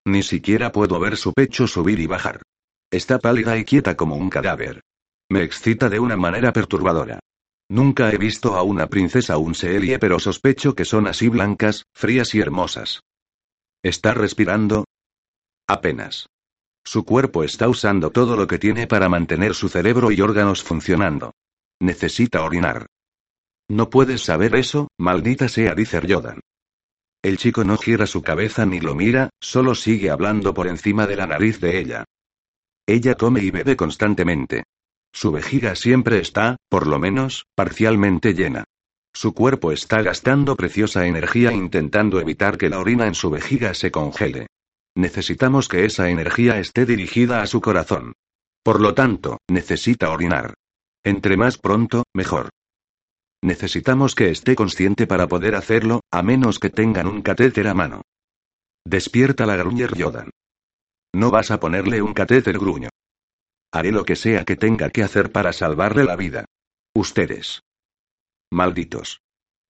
Ni siquiera puedo ver su pecho subir y bajar. Está pálida y quieta como un cadáver. Me excita de una manera perturbadora. Nunca he visto a una princesa Unseelie, pero sospecho que son así blancas, frías y hermosas. ¿Está respirando? Apenas. Su cuerpo está usando todo lo que tiene para mantener su cerebro y órganos funcionando. Necesita orinar. No puedes saber eso, maldita sea, dice Jordan. El chico no gira su cabeza ni lo mira, solo sigue hablando por encima de la nariz de ella. Ella come y bebe constantemente. Su vejiga siempre está, por lo menos, parcialmente llena. Su cuerpo está gastando preciosa energía intentando evitar que la orina en su vejiga se congele. Necesitamos que esa energía esté dirigida a su corazón. Por lo tanto, necesita orinar. Entre más pronto, mejor. Necesitamos que esté consciente para poder hacerlo, a menos que tengan un catéter a mano. Despierta la Gruñer Yodan. No vas a ponerle un catéter gruño. Haré lo que sea que tenga que hacer para salvarle la vida. Ustedes. Malditos.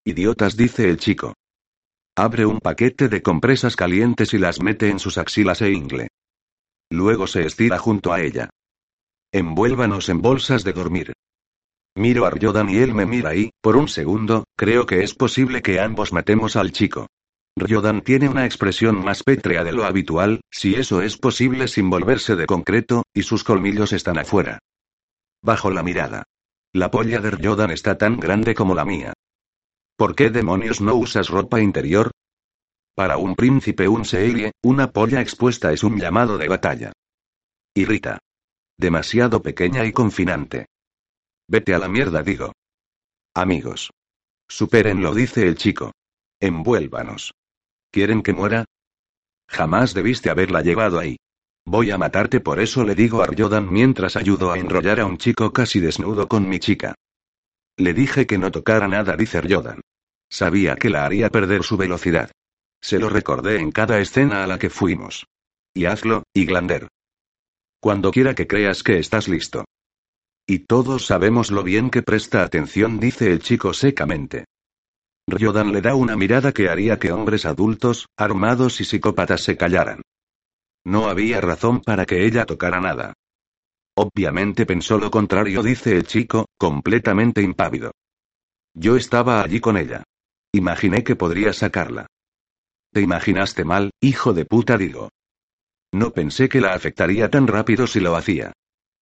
Idiotas, dice el chico. Abre un paquete de compresas calientes y las mete en sus axilas e ingle. Luego se estira junto a ella. Envuélvanos en bolsas de dormir. Miro a Ryodan y él me mira y, por un segundo, creo que es posible que ambos matemos al chico. Ryodan tiene una expresión más pétrea de lo habitual, si eso es posible sin volverse de concreto, y sus colmillos están afuera. Bajo la mirada. La polla de Ryodan está tan grande como la mía. ¿Por qué demonios no usas ropa interior? Para un príncipe un seelie, una polla expuesta es un llamado de batalla. Irrita. Demasiado pequeña y confinante. Vete a la mierda, digo. Amigos. Supérenlo, dice el chico. Envuélvanos. ¿Quieren que muera? Jamás debiste haberla llevado ahí. Voy a matarte, por eso le digo a Ryodan mientras ayudo a enrollar a un chico casi desnudo con mi chica. Le dije que no tocara nada, dice Ryodan. Sabía que la haría perder su velocidad. Se lo recordé en cada escena a la que fuimos. Y hazlo, Iglander. Cuando quiera que creas que estás listo. Y todos sabemos lo bien que presta atención, dice el chico secamente. Ryodan le da una mirada que haría que hombres adultos, armados y psicópatas se callaran. No había razón para que ella tocara nada. Obviamente pensó lo contrario, dice el chico, completamente impávido. Yo estaba allí con ella. Imaginé que podría sacarla. Te imaginaste mal, hijo de puta, digo. No pensé que la afectaría tan rápido si lo hacía.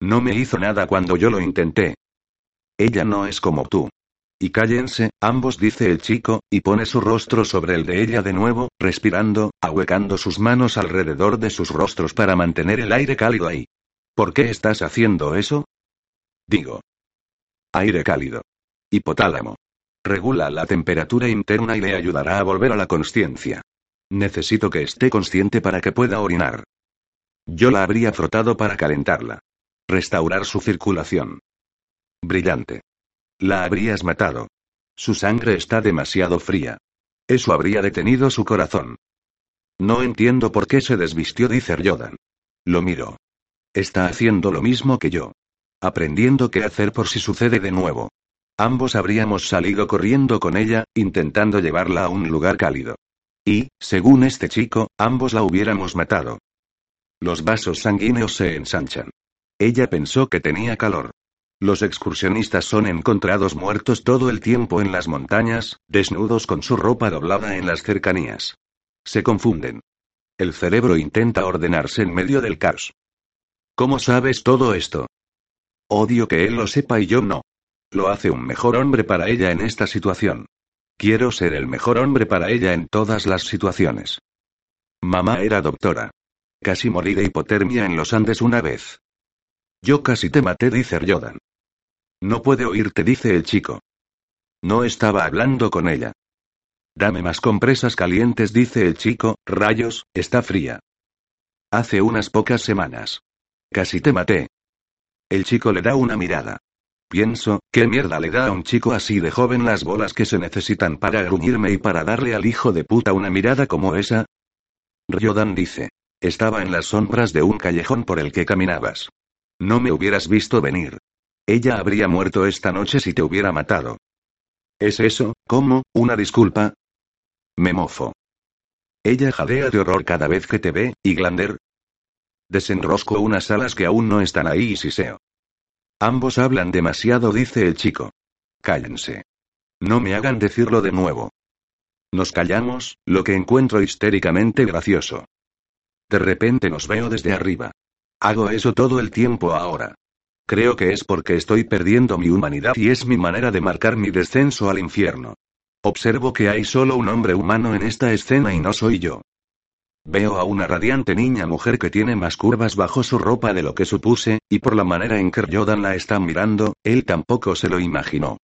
No me hizo nada cuando yo lo intenté. Ella no es como tú. Y cállense, ambos, dice el chico, y pone su rostro sobre el de ella de nuevo, respirando, ahuecando sus manos alrededor de sus rostros para mantener el aire cálido ahí. ¿Por qué estás haciendo eso? Digo. Aire cálido. Hipotálamo. Regula la temperatura interna y le ayudará a volver a la conciencia. Necesito que esté consciente para que pueda orinar. Yo la habría frotado para calentarla. Restaurar su circulación. Brillante. La habrías matado. Su sangre está demasiado fría. Eso habría detenido su corazón. No entiendo por qué se desvistió, dice Ryodan. Lo miro. Está haciendo lo mismo que yo. Aprendiendo qué hacer por si sucede de nuevo. Ambos habríamos salido corriendo con ella, intentando llevarla a un lugar cálido. Y, según este chico, ambos la hubiéramos matado. Los vasos sanguíneos se ensanchan. Ella pensó que tenía calor. Los excursionistas son encontrados muertos todo el tiempo en las montañas, desnudos con su ropa doblada en las cercanías. Se confunden. El cerebro intenta ordenarse en medio del caos. ¿Cómo sabes todo esto? Odio que él lo sepa y yo no. Lo hace un mejor hombre para ella en esta situación. Quiero ser el mejor hombre para ella en todas las situaciones. Mamá era doctora. Casi morí de hipotermia en los Andes una vez. Yo casi te maté, dice Jordan. No puede oírte, dice el chico. No estaba hablando con ella. Dame más compresas calientes, dice el chico, rayos, está fría. Hace unas pocas semanas. Casi te maté. El chico le da una mirada. Pienso, ¿qué mierda le da a un chico así de joven las bolas que se necesitan para gruñirme y para darle al hijo de puta una mirada como esa? Ryodan dice. Estaba en las sombras de un callejón por el que caminabas. No me hubieras visto venir. Ella habría muerto esta noche si te hubiera matado. ¿Es eso, cómo, una disculpa? Me mofo. Ella jadea de horror cada vez que te ve, y Glander. Desenrosco unas alas que aún no están ahí y siseo. Ambos hablan demasiado, dice el chico. Cállense. No me hagan decirlo de nuevo. Nos callamos, lo que encuentro histéricamente gracioso. De repente nos veo desde arriba. Hago eso todo el tiempo ahora. Creo que es porque estoy perdiendo mi humanidad y es mi manera de marcar mi descenso al infierno. Observo que hay solo un hombre humano en esta escena y no soy yo. Veo a una radiante niña mujer que tiene más curvas bajo su ropa de lo que supuse, y por la manera en que Jordan la está mirando, él tampoco se lo imaginó.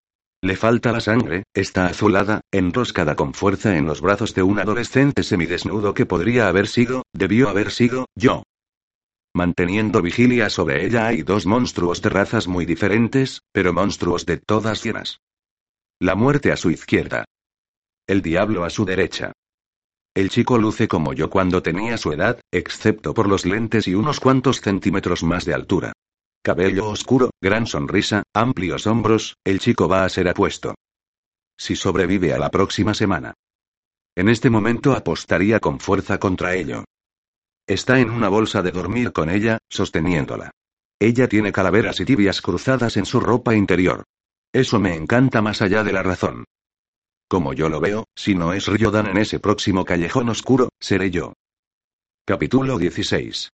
Le falta la sangre, está azulada, enroscada con fuerza en los brazos de un adolescente semidesnudo que podría haber sido, debió haber sido, yo. Manteniendo vigilia sobre ella hay dos monstruos de razas muy diferentes, pero monstruos de todas llenas. La muerte a su izquierda. El diablo a su derecha. El chico luce como yo cuando tenía su edad, excepto por los lentes y unos cuantos centímetros más de altura. Cabello oscuro, gran sonrisa, amplios hombros, el chico va a ser apuesto. Si sobrevive a la próxima semana. En este momento apostaría con fuerza contra ello. Está en una bolsa de dormir con ella, sosteniéndola. Ella tiene calaveras y tibias cruzadas en su ropa interior. Eso me encanta más allá de la razón. Como yo lo veo, si no es Ryodan en ese próximo callejón oscuro, seré yo. Capítulo 16.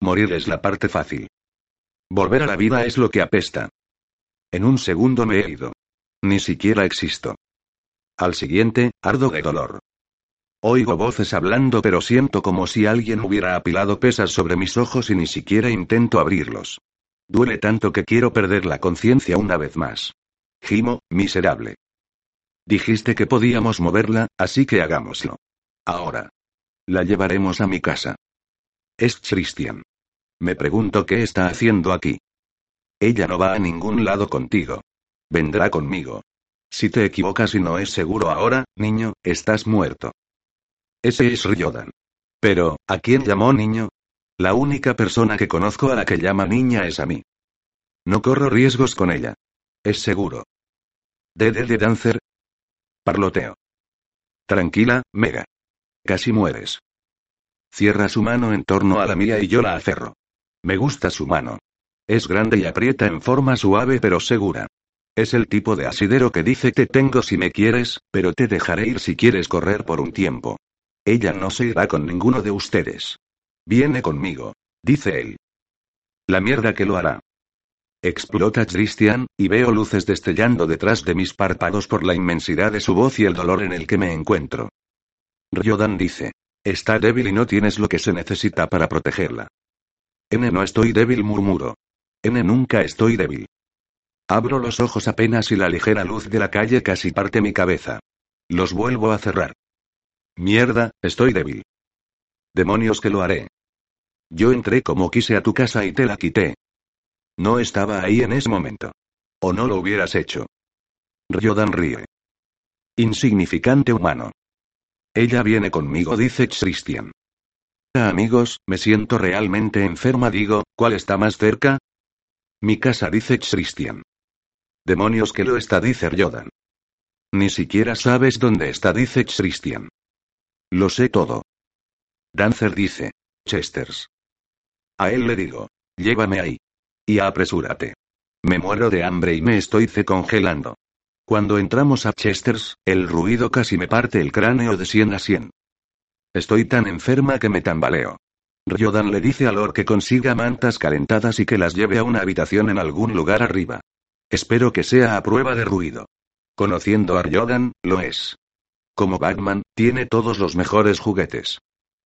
Morir es la parte fácil. Volver a la vida es lo que apesta. En un segundo me he ido. Ni siquiera existo. Al siguiente, ardo de dolor. Oigo voces hablando pero siento como si alguien hubiera apilado pesas sobre mis ojos y ni siquiera intento abrirlos. Duele tanto que quiero perder la conciencia una vez más. Gimo, miserable. Dijiste que podíamos moverla, así que hagámoslo. Ahora. La llevaremos a mi casa. Es Christian. Me pregunto qué está haciendo aquí. Ella no va a ningún lado contigo. Vendrá conmigo. Si te equivocas y no es seguro ahora, niño, estás muerto. Ese es Ryodan. Pero, ¿a quién llamó niño? La única persona que conozco a la que llama niña es a mí. No corro riesgos con ella. Es seguro. Dede de Dancer. Parloteo. Tranquila, Mega. Casi mueres. Cierra su mano en torno a la mía y yo la aferro. Me gusta su mano. Es grande y aprieta en forma suave pero segura. Es el tipo de asidero que dice te tengo si me quieres, pero te dejaré ir si quieres correr por un tiempo. Ella no se irá con ninguno de ustedes. Viene conmigo, dice él. La mierda que lo hará. Explota Christian, y veo luces destellando detrás de mis párpados por la inmensidad de su voz y el dolor en el que me encuentro. Ryodan dice. Está débil y no tienes lo que se necesita para protegerla. N no estoy débil, murmuro. N nunca estoy débil. Abro los ojos apenas y la ligera luz de la calle casi parte mi cabeza. Los vuelvo a cerrar. Mierda, estoy débil. Demonios que lo haré. Yo entré como quise a tu casa y te la quité. No estaba ahí en ese momento. O no lo hubieras hecho. Ryodan ríe. Insignificante humano. Ella viene conmigo, dice Christian. Amigos, me siento realmente enferma, digo, ¿cuál está más cerca? Mi casa, dice Christian. Demonios que lo está, dice Ryodan. Ni siquiera sabes dónde está, dice Christian. Lo sé todo. Dancer dice. Chesters. A él le digo. Llévame ahí. Y apresúrate. Me muero de hambre y me estoy congelando. Cuando entramos a Chesters, el ruido casi me parte el cráneo de sien a sien. Estoy tan enferma que me tambaleo. Ryodan le dice a Lord que consiga mantas calentadas y que las lleve a una habitación en algún lugar arriba. Espero que sea a prueba de ruido. Conociendo a Ryodan, lo es. Como Batman, tiene todos los mejores juguetes.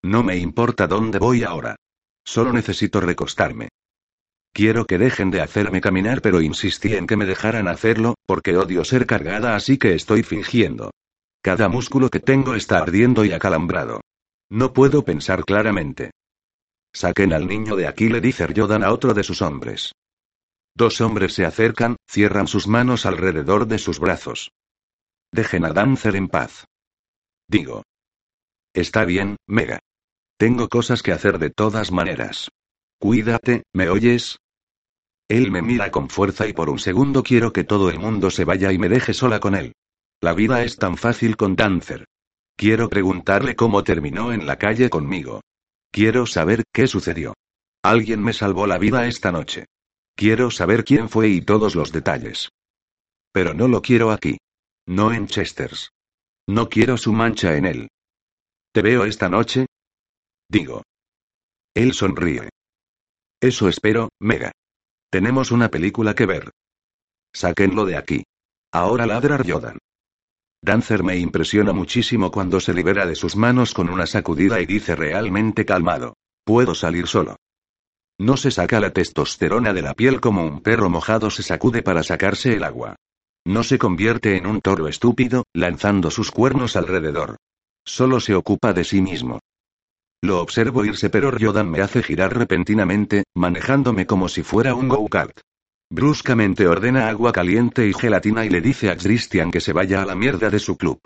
No me importa dónde voy ahora. Solo necesito recostarme. Quiero que dejen de hacerme caminar, pero insistí en que me dejaran hacerlo, porque odio ser cargada, así que estoy fingiendo. Cada músculo que tengo está ardiendo y acalambrado. No puedo pensar claramente. Saquen al niño de aquí, le dice Ryodan a otro de sus hombres. Dos hombres se acercan, cierran sus manos alrededor de sus brazos. Dejen a Dancer en paz. Digo. Está bien, Mega. Tengo cosas que hacer de todas maneras. Cuídate, ¿me oyes? Él me mira con fuerza y por un segundo quiero que todo el mundo se vaya y me deje sola con él. La vida es tan fácil con Dancer. Quiero preguntarle cómo terminó en la calle conmigo. Quiero saber qué sucedió. Alguien me salvó la vida esta noche. Quiero saber quién fue y todos los detalles. Pero no lo quiero aquí. No en Chesters. No quiero su mancha en él. ¿Te veo esta noche? Digo. Él sonríe. Eso espero, Mega. Tenemos una película que ver. Sáquenlo de aquí. Ahora ladra Jordan. Dancer me impresiona muchísimo cuando se libera de sus manos con una sacudida y dice realmente calmado. Puedo salir solo. No se saca la testosterona de la piel como un perro mojado se sacude para sacarse el agua. No se convierte en un toro estúpido, lanzando sus cuernos alrededor. Solo se ocupa de sí mismo. Lo observo irse pero Ryodan me hace girar repentinamente, manejándome como si fuera un go-kart. Bruscamente ordena agua caliente y gelatina y le dice a Christian que se vaya a la mierda de su club.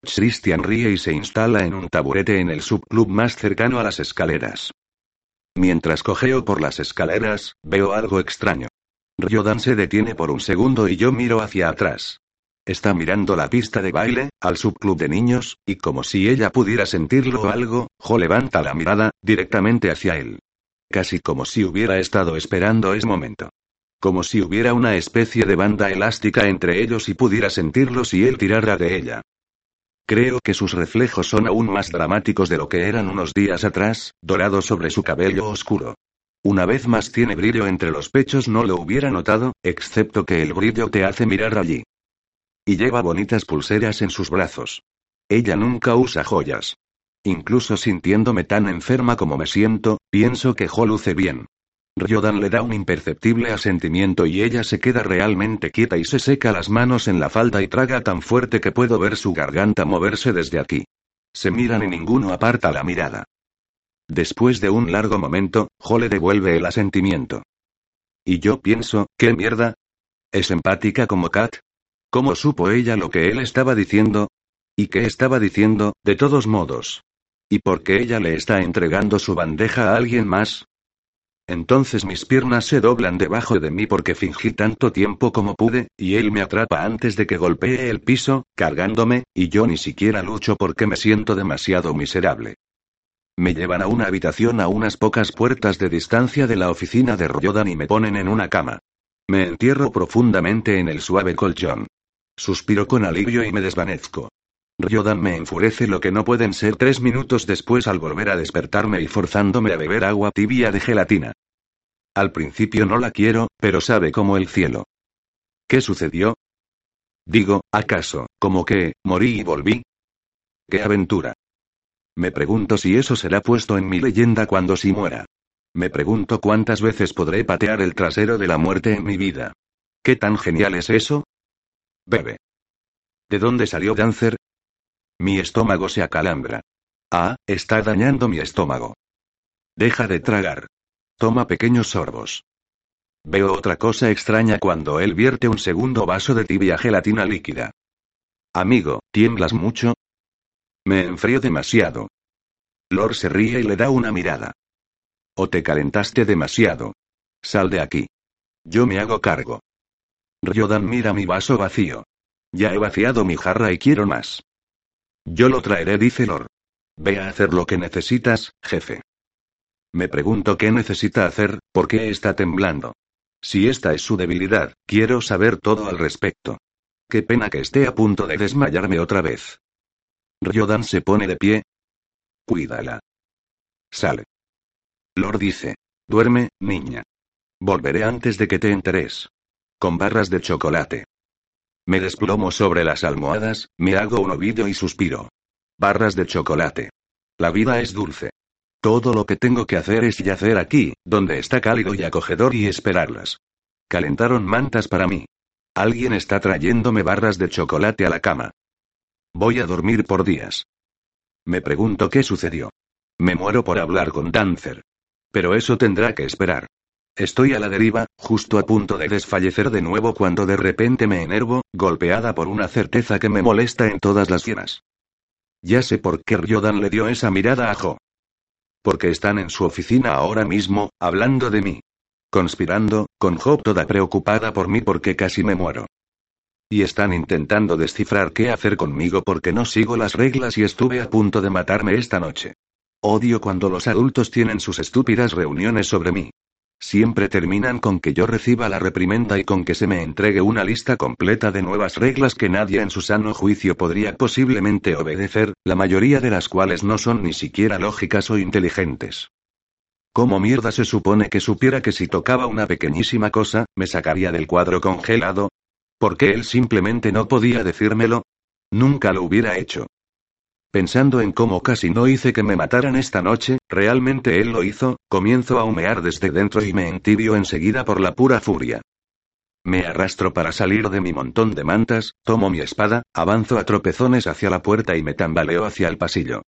Christian ríe y se instala en un taburete en el subclub más cercano a las escaleras. Mientras cojeo por las escaleras, veo algo extraño. Ryodan se detiene por un segundo y yo miro hacia atrás. Está mirando la pista de baile, al subclub de niños, y como si ella pudiera sentirlo o algo, Jo levanta la mirada, directamente hacia él. Casi como si hubiera estado esperando ese momento. Como si hubiera una especie de banda elástica entre ellos y pudiera sentirlo si él tirara de ella. Creo que sus reflejos son aún más dramáticos de lo que eran unos días atrás, dorados sobre su cabello oscuro. Una vez más tiene brillo entre los pechos, no lo hubiera notado, excepto que el brillo te hace mirar allí. Y lleva bonitas pulseras en sus brazos. Ella nunca usa joyas. Incluso sintiéndome tan enferma como me siento, pienso que Jo luce bien. Ryodan le da un imperceptible asentimiento y ella se queda realmente quieta y se seca las manos en la falda y traga tan fuerte que puedo ver su garganta moverse desde aquí. Se miran y ninguno aparta la mirada. Después de un largo momento, Jo le devuelve el asentimiento. Y yo pienso, ¿qué mierda? ¿Es empática como Kat? ¿Cómo supo ella lo que él estaba diciendo? ¿Y qué estaba diciendo, de todos modos? ¿Y por qué ella le está entregando su bandeja a alguien más? Entonces mis piernas se doblan debajo de mí porque fingí tanto tiempo como pude, y él me atrapa antes de que golpee el piso, cargándome, y yo ni siquiera lucho porque me siento demasiado miserable. Me llevan a una habitación a unas pocas puertas de distancia de la oficina de Ryodan y me ponen en una cama. Me entierro profundamente en el suave colchón. Suspiro con alivio y me desvanezco. Ryodan me enfurece lo que no pueden ser tres minutos después al volver a despertarme y forzándome a beber agua tibia de gelatina. Al principio no la quiero, pero sabe como el cielo. ¿Qué sucedió? Digo, ¿acaso, como que, morí y volví? ¡Qué aventura! Me pregunto si eso será puesto en mi leyenda cuando sí muera. Me pregunto cuántas veces podré patear el trasero de la muerte en mi vida. ¿Qué tan genial es eso? Bebe. ¿De dónde salió Dancer? Mi estómago se acalambra. Ah, está dañando mi estómago. Deja de tragar. Toma pequeños sorbos. Veo otra cosa extraña cuando él vierte un segundo vaso de tibia gelatina líquida. Amigo, ¿tiemblas mucho? Me enfrío demasiado. Lord se ríe y le da una mirada. O te calentaste demasiado. Sal de aquí. Yo me hago cargo. Ryodan mira mi vaso vacío. Ya he vaciado mi jarra y quiero más. Yo lo traeré, dice Lord. Ve a hacer lo que necesitas, jefe. Me pregunto qué necesita hacer, por qué está temblando. Si esta es su debilidad, quiero saber todo al respecto. Qué pena que esté a punto de desmayarme otra vez. Ryodan se pone de pie. Cuídala. Sale. Lord dice. Duerme, niña. Volveré antes de que te enteres con barras de chocolate. Me desplomo sobre las almohadas, me hago un ovillo y suspiro. Barras de chocolate. La vida es dulce. Todo lo que tengo que hacer es yacer aquí, donde está cálido y acogedor y esperarlas. Calentaron mantas para mí. Alguien está trayéndome barras de chocolate a la cama. Voy a dormir por días. Me pregunto qué sucedió. Me muero por hablar con Dancer. Pero eso tendrá que esperar. Estoy a la deriva, justo a punto de desfallecer de nuevo cuando de repente me enervo, golpeada por una certeza que me molesta en todas las sienas. Ya sé por qué Ryodan le dio esa mirada a Jo. Porque están en su oficina ahora mismo, hablando de mí. conspirando, con Job toda preocupada por mí porque casi me muero. Y están intentando descifrar qué hacer conmigo porque no sigo las reglas y estuve a punto de matarme esta noche. Odio cuando los adultos tienen sus estúpidas reuniones sobre mí. Siempre terminan con que yo reciba la reprimenda y con que se me entregue una lista completa de nuevas reglas que nadie en su sano juicio podría posiblemente obedecer, la mayoría de las cuales no son ni siquiera lógicas o inteligentes. ¿Cómo mierda se supone que supiera que si tocaba una pequeñísima cosa, me sacaría del cuadro congelado? ¿Por qué él simplemente no podía decírmelo? Nunca lo hubiera hecho. Pensando en cómo casi no hice que me mataran esta noche, realmente él lo hizo, comienzo a humear desde dentro y me entibio enseguida por la pura furia. Me arrastro para salir de mi montón de mantas, tomo mi espada, avanzo a tropezones hacia la puerta y me tambaleo hacia el pasillo.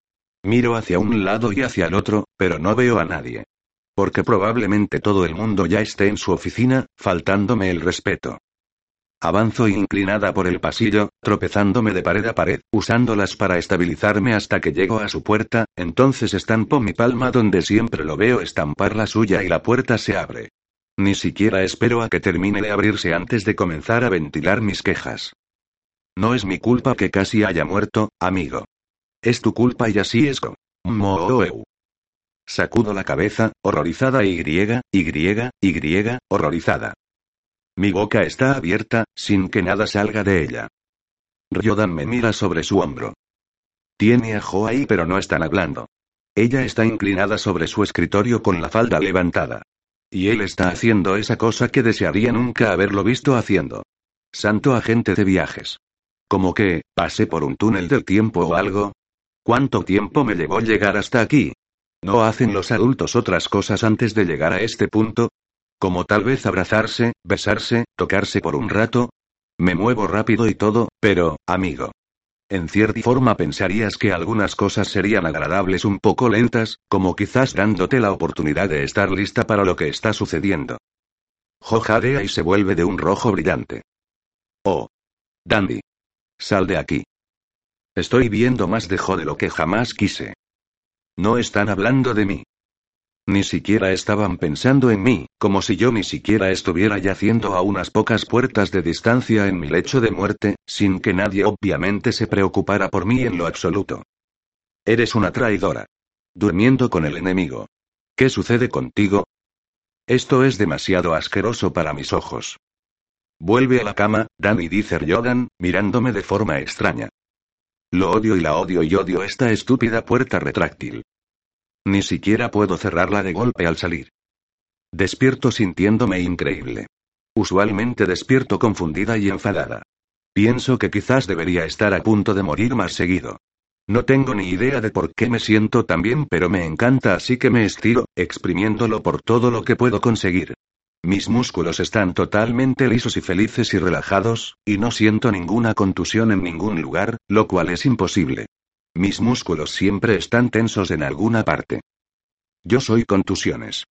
Miro hacia un lado y hacia el otro, pero no veo a nadie. Porque probablemente todo el mundo ya esté en su oficina, faltándome el respeto. Avanzo inclinada por el pasillo, tropezándome de pared a pared, usándolas para estabilizarme hasta que llego a su puerta, entonces estampo mi palma donde siempre lo veo estampar la suya y la puerta se abre. Ni siquiera espero a que termine de abrirse antes de comenzar a ventilar mis quejas. No es mi culpa que casi haya muerto, amigo. Es tu culpa y así es. Mooeu. Sacudo la cabeza, horrorizada y griega, y griega, y griega, horrorizada. Mi boca está abierta, sin que nada salga de ella. Ryodan me mira sobre su hombro. Tiene a Jo ahí pero no están hablando. Ella está inclinada sobre su escritorio con la falda levantada. Y él está haciendo esa cosa que desearía nunca haberlo visto haciendo. Santo agente de viajes. Como que, pasé por un túnel del tiempo o algo. ¿Cuánto tiempo me llevó llegar hasta aquí? ¿No hacen los adultos otras cosas antes de llegar a este punto? Como tal vez abrazarse, besarse, tocarse por un rato. Me muevo rápido y todo, pero, amigo. En cierta forma pensarías que algunas cosas serían agradables un poco lentas, como quizás dándote la oportunidad de estar lista para lo que está sucediendo. Jojarea y se vuelve de un rojo brillante. Oh. Dandy. Sal de aquí. Estoy viendo más de Jo de lo que jamás quise. No están hablando de mí. Ni siquiera estaban pensando en mí, como si yo ni siquiera estuviera yaciendo a unas pocas puertas de distancia en mi lecho de muerte, sin que nadie obviamente se preocupara por mí en lo absoluto. Eres una traidora. Durmiendo con el enemigo. ¿Qué sucede contigo? Esto es demasiado asqueroso para mis ojos. Vuelve a la cama, Danny dice Jordan, mirándome de forma extraña. Lo odio y la odio y odio esta estúpida puerta retráctil. Ni siquiera puedo cerrarla de golpe al salir. Despierto sintiéndome increíble. Usualmente despierto confundida y enfadada. Pienso que quizás debería estar a punto de morir más seguido. No tengo ni idea de por qué me siento tan bien, pero me encanta así que me estiro, exprimiéndolo por todo lo que puedo conseguir. Mis músculos están totalmente lisos y felices y relajados, y no siento ninguna contusión en ningún lugar, lo cual es imposible. Mis músculos siempre están tensos en alguna parte. Yo soy contusiones.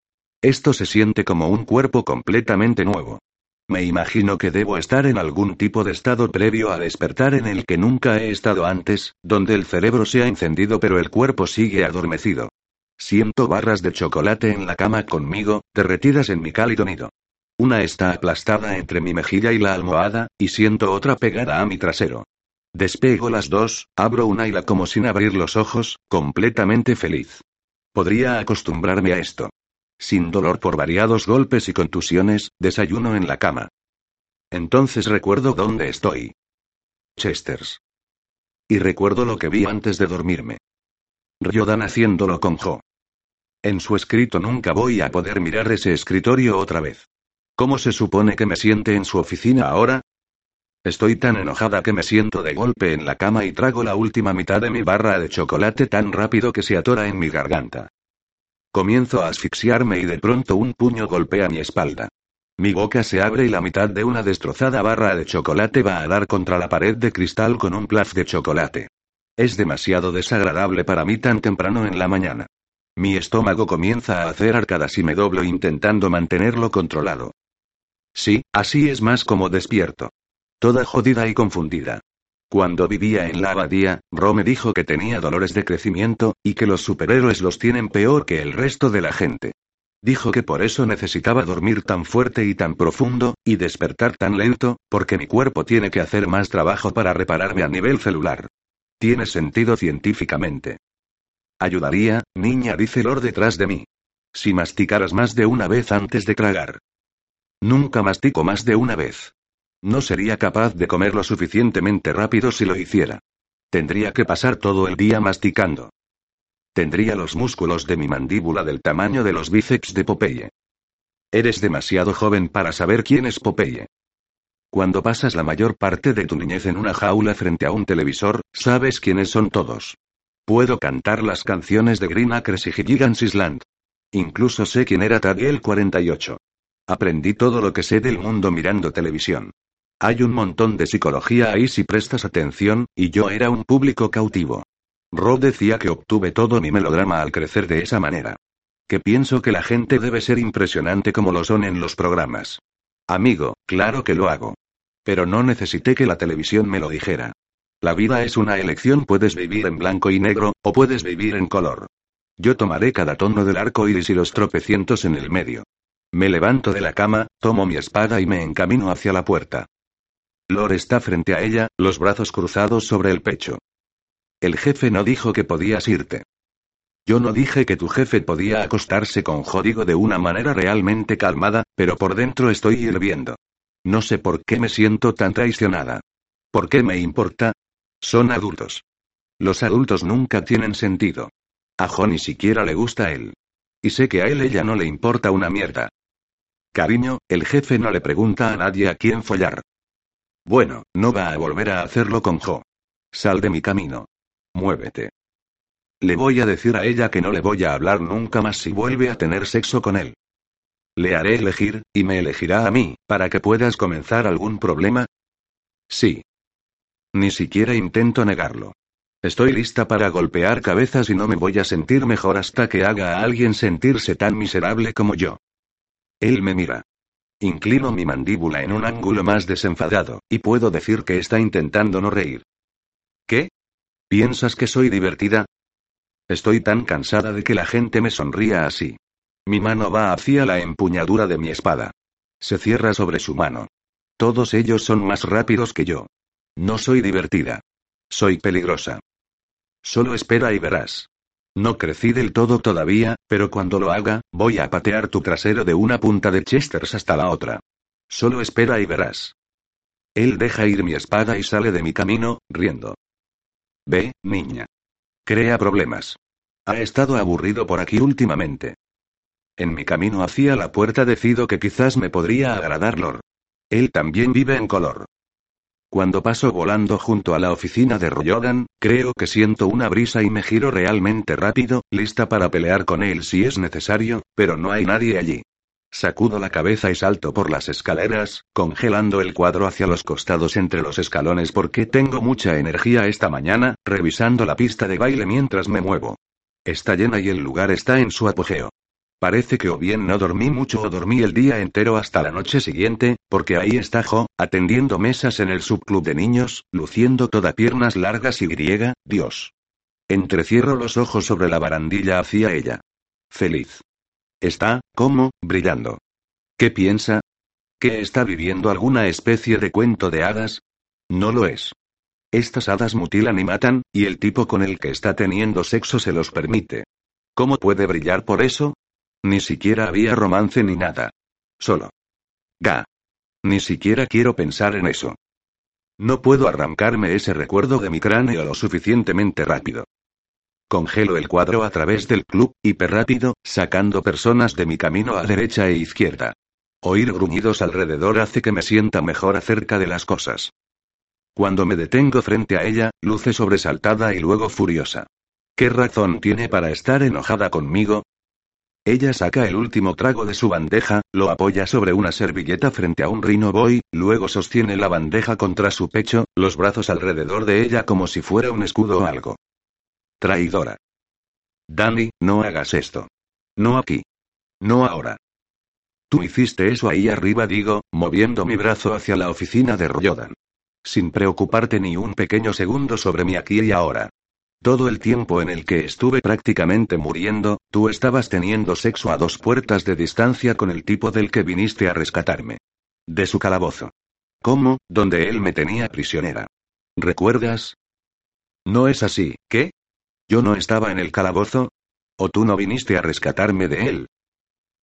Esto se siente como un cuerpo completamente nuevo. Me imagino que debo estar en algún tipo de estado previo a despertar en el que nunca he estado antes, donde el cerebro se ha encendido pero el cuerpo sigue adormecido. Siento barras de chocolate en la cama conmigo, derretidas en mi cálido nido. Una está aplastada entre mi mejilla y la almohada, y siento otra pegada a mi trasero. Despego las dos, abro una y la como sin abrir los ojos, completamente feliz. Podría acostumbrarme a esto. Sin dolor por variados golpes y contusiones, desayuno en la cama. Entonces recuerdo dónde estoy. Chesters. Y recuerdo lo que vi antes de dormirme. Ryodan haciéndolo con Jo. En su escrito nunca voy a poder mirar ese escritorio otra vez. ¿Cómo se supone que me siente en su oficina ahora? Estoy tan enojada que me siento de golpe en la cama y trago la última mitad de mi barra de chocolate tan rápido que se atora en mi garganta. Comienzo a asfixiarme y de pronto un puño golpea mi espalda. Mi boca se abre y la mitad de una destrozada barra de chocolate va a dar contra la pared de cristal con un plaf de chocolate. Es demasiado desagradable para mí tan temprano en la mañana. Mi estómago comienza a hacer arcadas y me doblo intentando mantenerlo controlado. Sí, así es más como despierto. Toda jodida y confundida. Cuando vivía en la abadía, Ro me dijo que tenía dolores de crecimiento, y que los superhéroes los tienen peor que el resto de la gente. Dijo que por eso necesitaba dormir tan fuerte y tan profundo, y despertar tan lento, porque mi cuerpo tiene que hacer más trabajo para repararme a nivel celular. Tiene sentido científicamente. Ayudaría, niña, dice Lord detrás de mí. Si masticaras más de una vez antes de tragar. Nunca mastico más de una vez. No sería capaz de comer lo suficientemente rápido si lo hiciera. Tendría que pasar todo el día masticando. Tendría los músculos de mi mandíbula del tamaño de los bíceps de Popeye. Eres demasiado joven para saber quién es Popeye. Cuando pasas la mayor parte de tu niñez en una jaula frente a un televisor, sabes quiénes son todos. Puedo cantar las canciones de Green Acres y Gigants Island. Incluso sé quién era Tadiel 48. Aprendí todo lo que sé del mundo mirando televisión. Hay un montón de psicología ahí si prestas atención, y yo era un público cautivo. Rob decía que obtuve todo mi melodrama al crecer de esa manera. Que pienso que la gente debe ser impresionante como lo son en los programas. Amigo, claro que lo hago. Pero no necesité que la televisión me lo dijera. La vida es una elección, puedes vivir en blanco y negro, o puedes vivir en color. Yo tomaré cada tono del arco iris y los tropecientos en el medio. Me levanto de la cama, tomo mi espada y me encamino hacia la puerta. Lor está frente a ella, los brazos cruzados sobre el pecho. El jefe no dijo que podías irte. Yo no dije que tu jefe podía acostarse con Jodigo de una manera realmente calmada, pero por dentro estoy hirviendo. No sé por qué me siento tan traicionada. ¿Por qué me importa? Son adultos. Los adultos nunca tienen sentido. A Jo ni siquiera le gusta él. Y sé que a él ella no le importa una mierda. Cariño, el jefe no le pregunta a nadie a quién follar. Bueno, no va a volver a hacerlo con Jo. Sal de mi camino. Muévete. Le voy a decir a ella que no le voy a hablar nunca más si vuelve a tener sexo con él. Le haré elegir, y me elegirá a mí, para que puedas comenzar algún problema. Sí. Ni siquiera intento negarlo. Estoy lista para golpear cabezas y no me voy a sentir mejor hasta que haga a alguien sentirse tan miserable como yo. Él me mira. Inclino mi mandíbula en un ángulo más desenfadado, y puedo decir que está intentando no reír. ¿Qué? ¿Piensas que soy divertida? Estoy tan cansada de que la gente me sonría así. Mi mano va hacia la empuñadura de mi espada. Se cierra sobre su mano. Todos ellos son más rápidos que yo. No soy divertida. Soy peligrosa. Solo espera y verás. No crecí del todo todavía, pero cuando lo haga, voy a patear tu trasero de una punta de Chesters hasta la otra. Solo espera y verás. Él deja ir mi espada y sale de mi camino, riendo. Ve, niña. Crea problemas. Ha estado aburrido por aquí últimamente. En mi camino hacia la puerta decido que quizás me podría agradar Lord. Él también vive en color. Cuando paso volando junto a la oficina de Royodan, creo que siento una brisa y me giro realmente rápido, lista para pelear con él si es necesario, pero no hay nadie allí. Sacudo la cabeza y salto por las escaleras, congelando el cuadro hacia los costados entre los escalones porque tengo mucha energía esta mañana, revisando la pista de baile mientras me muevo. Está llena y el lugar está en su apogeo. Parece que o bien no dormí mucho o dormí el día entero hasta la noche siguiente, porque ahí está Jo, atendiendo mesas en el subclub de niños, luciendo toda piernas largas y griega, Dios. Entrecierro los ojos sobre la barandilla hacia ella. Feliz. Está, ¿cómo? Brillando. ¿Qué piensa? ¿Que está viviendo alguna especie de cuento de hadas? No lo es. Estas hadas mutilan y matan, y el tipo con el que está teniendo sexo se los permite. ¿Cómo puede brillar por eso? Ni siquiera había romance ni nada. Solo. Ga. Ni siquiera quiero pensar en eso. No puedo arrancarme ese recuerdo de mi cráneo lo suficientemente rápido. Congelo el cuadro a través del club, hiperrápido, sacando personas de mi camino a derecha e izquierda. Oír gruñidos alrededor hace que me sienta mejor acerca de las cosas. Cuando me detengo frente a ella, luce sobresaltada y luego furiosa. ¿Qué razón tiene para estar enojada conmigo? Ella saca el último trago de su bandeja, lo apoya sobre una servilleta frente a un Rhino Boy, luego sostiene la bandeja contra su pecho, los brazos alrededor de ella como si fuera un escudo o algo. Traidora. Danny, no hagas esto. No aquí. No ahora. Tú hiciste eso ahí arriba, digo, moviendo mi brazo hacia la oficina de Royodan. Sin preocuparte ni un pequeño segundo sobre mi aquí y ahora. Todo el tiempo en el que estuve prácticamente muriendo, tú estabas teniendo sexo a dos puertas de distancia con el tipo del que viniste a rescatarme. De su calabozo. ¿Cómo? Donde él me tenía prisionera. ¿Recuerdas? No es así, ¿qué? ¿Yo no estaba en el calabozo? ¿O tú no viniste a rescatarme de él?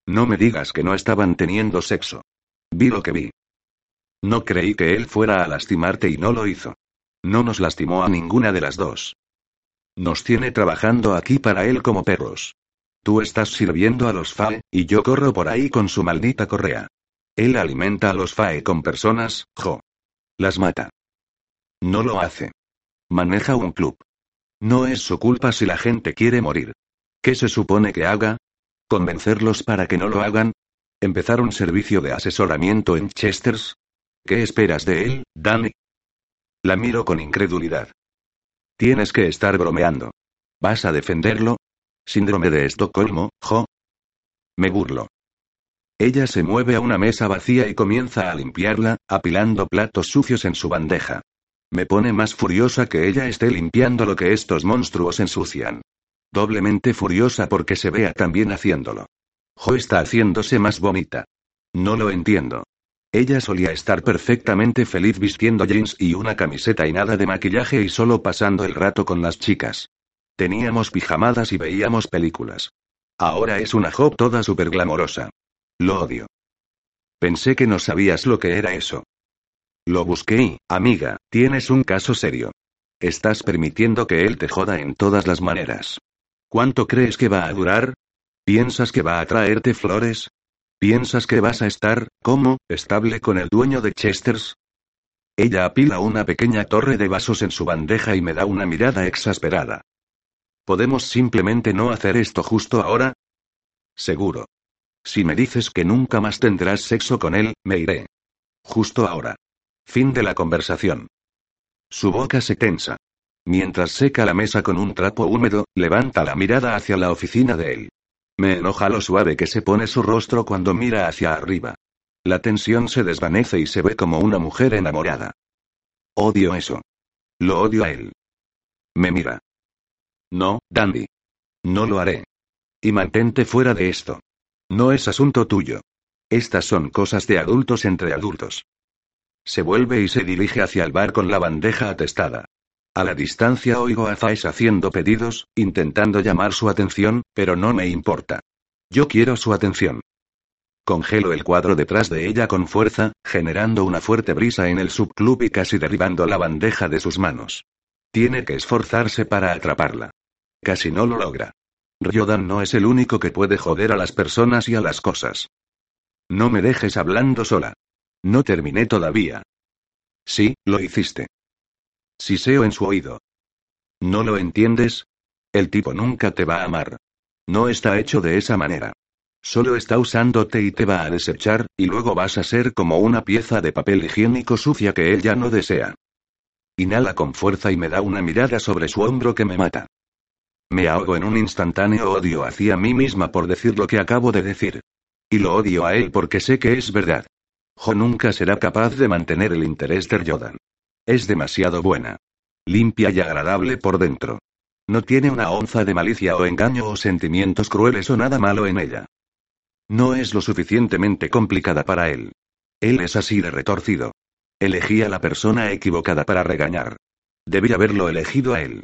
No me digas que no estaban teniendo sexo. Vi lo que vi. No creí que él fuera a lastimarte y no lo hizo. No nos lastimó a ninguna de las dos. Nos tiene trabajando aquí para él como perros. Tú estás sirviendo a los FAE, y yo corro por ahí con su maldita correa. Él alimenta a los FAE con personas, jo. Las mata. No lo hace. Maneja un club. No es su culpa si la gente quiere morir. ¿Qué se supone que haga? ¿Convencerlos para que no lo hagan? ¿Empezar un servicio de asesoramiento en Chesters? ¿Qué esperas de él, Danny? La miro con incredulidad. Tienes que estar bromeando. ¿Vas a defenderlo? Síndrome de Estocolmo, Jo. Me burlo. Ella se mueve a una mesa vacía y comienza a limpiarla, apilando platos sucios en su bandeja. Me pone más furiosa que ella esté limpiando lo que estos monstruos ensucian. Doblemente furiosa porque se vea también haciéndolo. Jo está haciéndose más bonita. No lo entiendo. Ella solía estar perfectamente feliz vistiendo jeans y una camiseta y nada de maquillaje y solo pasando el rato con las chicas. Teníamos pijamadas y veíamos películas. Ahora es una Job toda super glamorosa. Lo odio. Pensé que no sabías lo que era eso. Lo busqué y, amiga, tienes un caso serio. Estás permitiendo que él te joda en todas las maneras. ¿Cuánto crees que va a durar? ¿Piensas que va a traerte flores? ¿Piensas que vas a estar, como, estable con el dueño de Chesters? Ella apila una pequeña torre de vasos en su bandeja y me da una mirada exasperada. ¿Podemos simplemente no hacer esto justo ahora? Seguro. Si me dices que nunca más tendrás sexo con él, me iré. Justo ahora. Fin de la conversación. Su boca se tensa. Mientras seca la mesa con un trapo húmedo, levanta la mirada hacia la oficina de él. Me enoja lo suave que se pone su rostro cuando mira hacia arriba. La tensión se desvanece y se ve como una mujer enamorada. Odio eso. Lo odio a él. Me mira. No, Dandy. No lo haré. Y mantente fuera de esto. No es asunto tuyo. Estas son cosas de adultos entre adultos. Se vuelve y se dirige hacia el bar con la bandeja atestada. A la distancia oigo a Faes haciendo pedidos, intentando llamar su atención, pero no me importa. Yo quiero su atención. Congelo el cuadro detrás de ella con fuerza, generando una fuerte brisa en el subclub y casi derribando la bandeja de sus manos. Tiene que esforzarse para atraparla. Casi no lo logra. Ryodan no es el único que puede joder a las personas y a las cosas. No me dejes hablando sola. No terminé todavía. Sí, lo hiciste. Siseo en su oído. ¿No lo entiendes? El tipo nunca te va a amar. No está hecho de esa manera. Solo está usándote y te va a desechar, y luego vas a ser como una pieza de papel higiénico sucia que él ya no desea. Inhala con fuerza y me da una mirada sobre su hombro que me mata. Me ahogo en un instantáneo odio hacia mí misma por decir lo que acabo de decir. Y lo odio a él porque sé que es verdad. Jo nunca será capaz de mantener el interés de Jordan. Es demasiado buena. Limpia y agradable por dentro. No tiene una onza de malicia o engaño o sentimientos crueles o nada malo en ella. No es lo suficientemente complicada para él. Él es así de retorcido. Elegí a la persona equivocada para regañar. Debí haberlo elegido a él.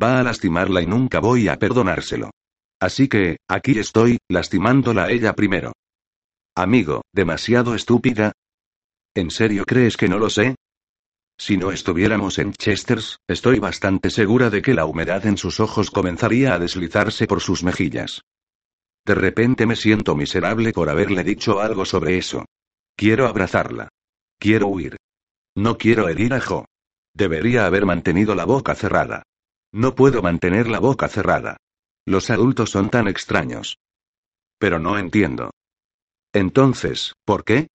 Va a lastimarla y nunca voy a perdonárselo. Así que, aquí estoy, lastimándola a ella primero. Amigo, demasiado estúpida. ¿En serio crees que no lo sé? Si no estuviéramos en Chesters, estoy bastante segura de que la humedad en sus ojos comenzaría a deslizarse por sus mejillas. De repente me siento miserable por haberle dicho algo sobre eso. Quiero abrazarla. Quiero huir. No quiero herir a Jo. Debería haber mantenido la boca cerrada. No puedo mantener la boca cerrada. Los adultos son tan extraños. Pero no entiendo. Entonces, ¿por qué?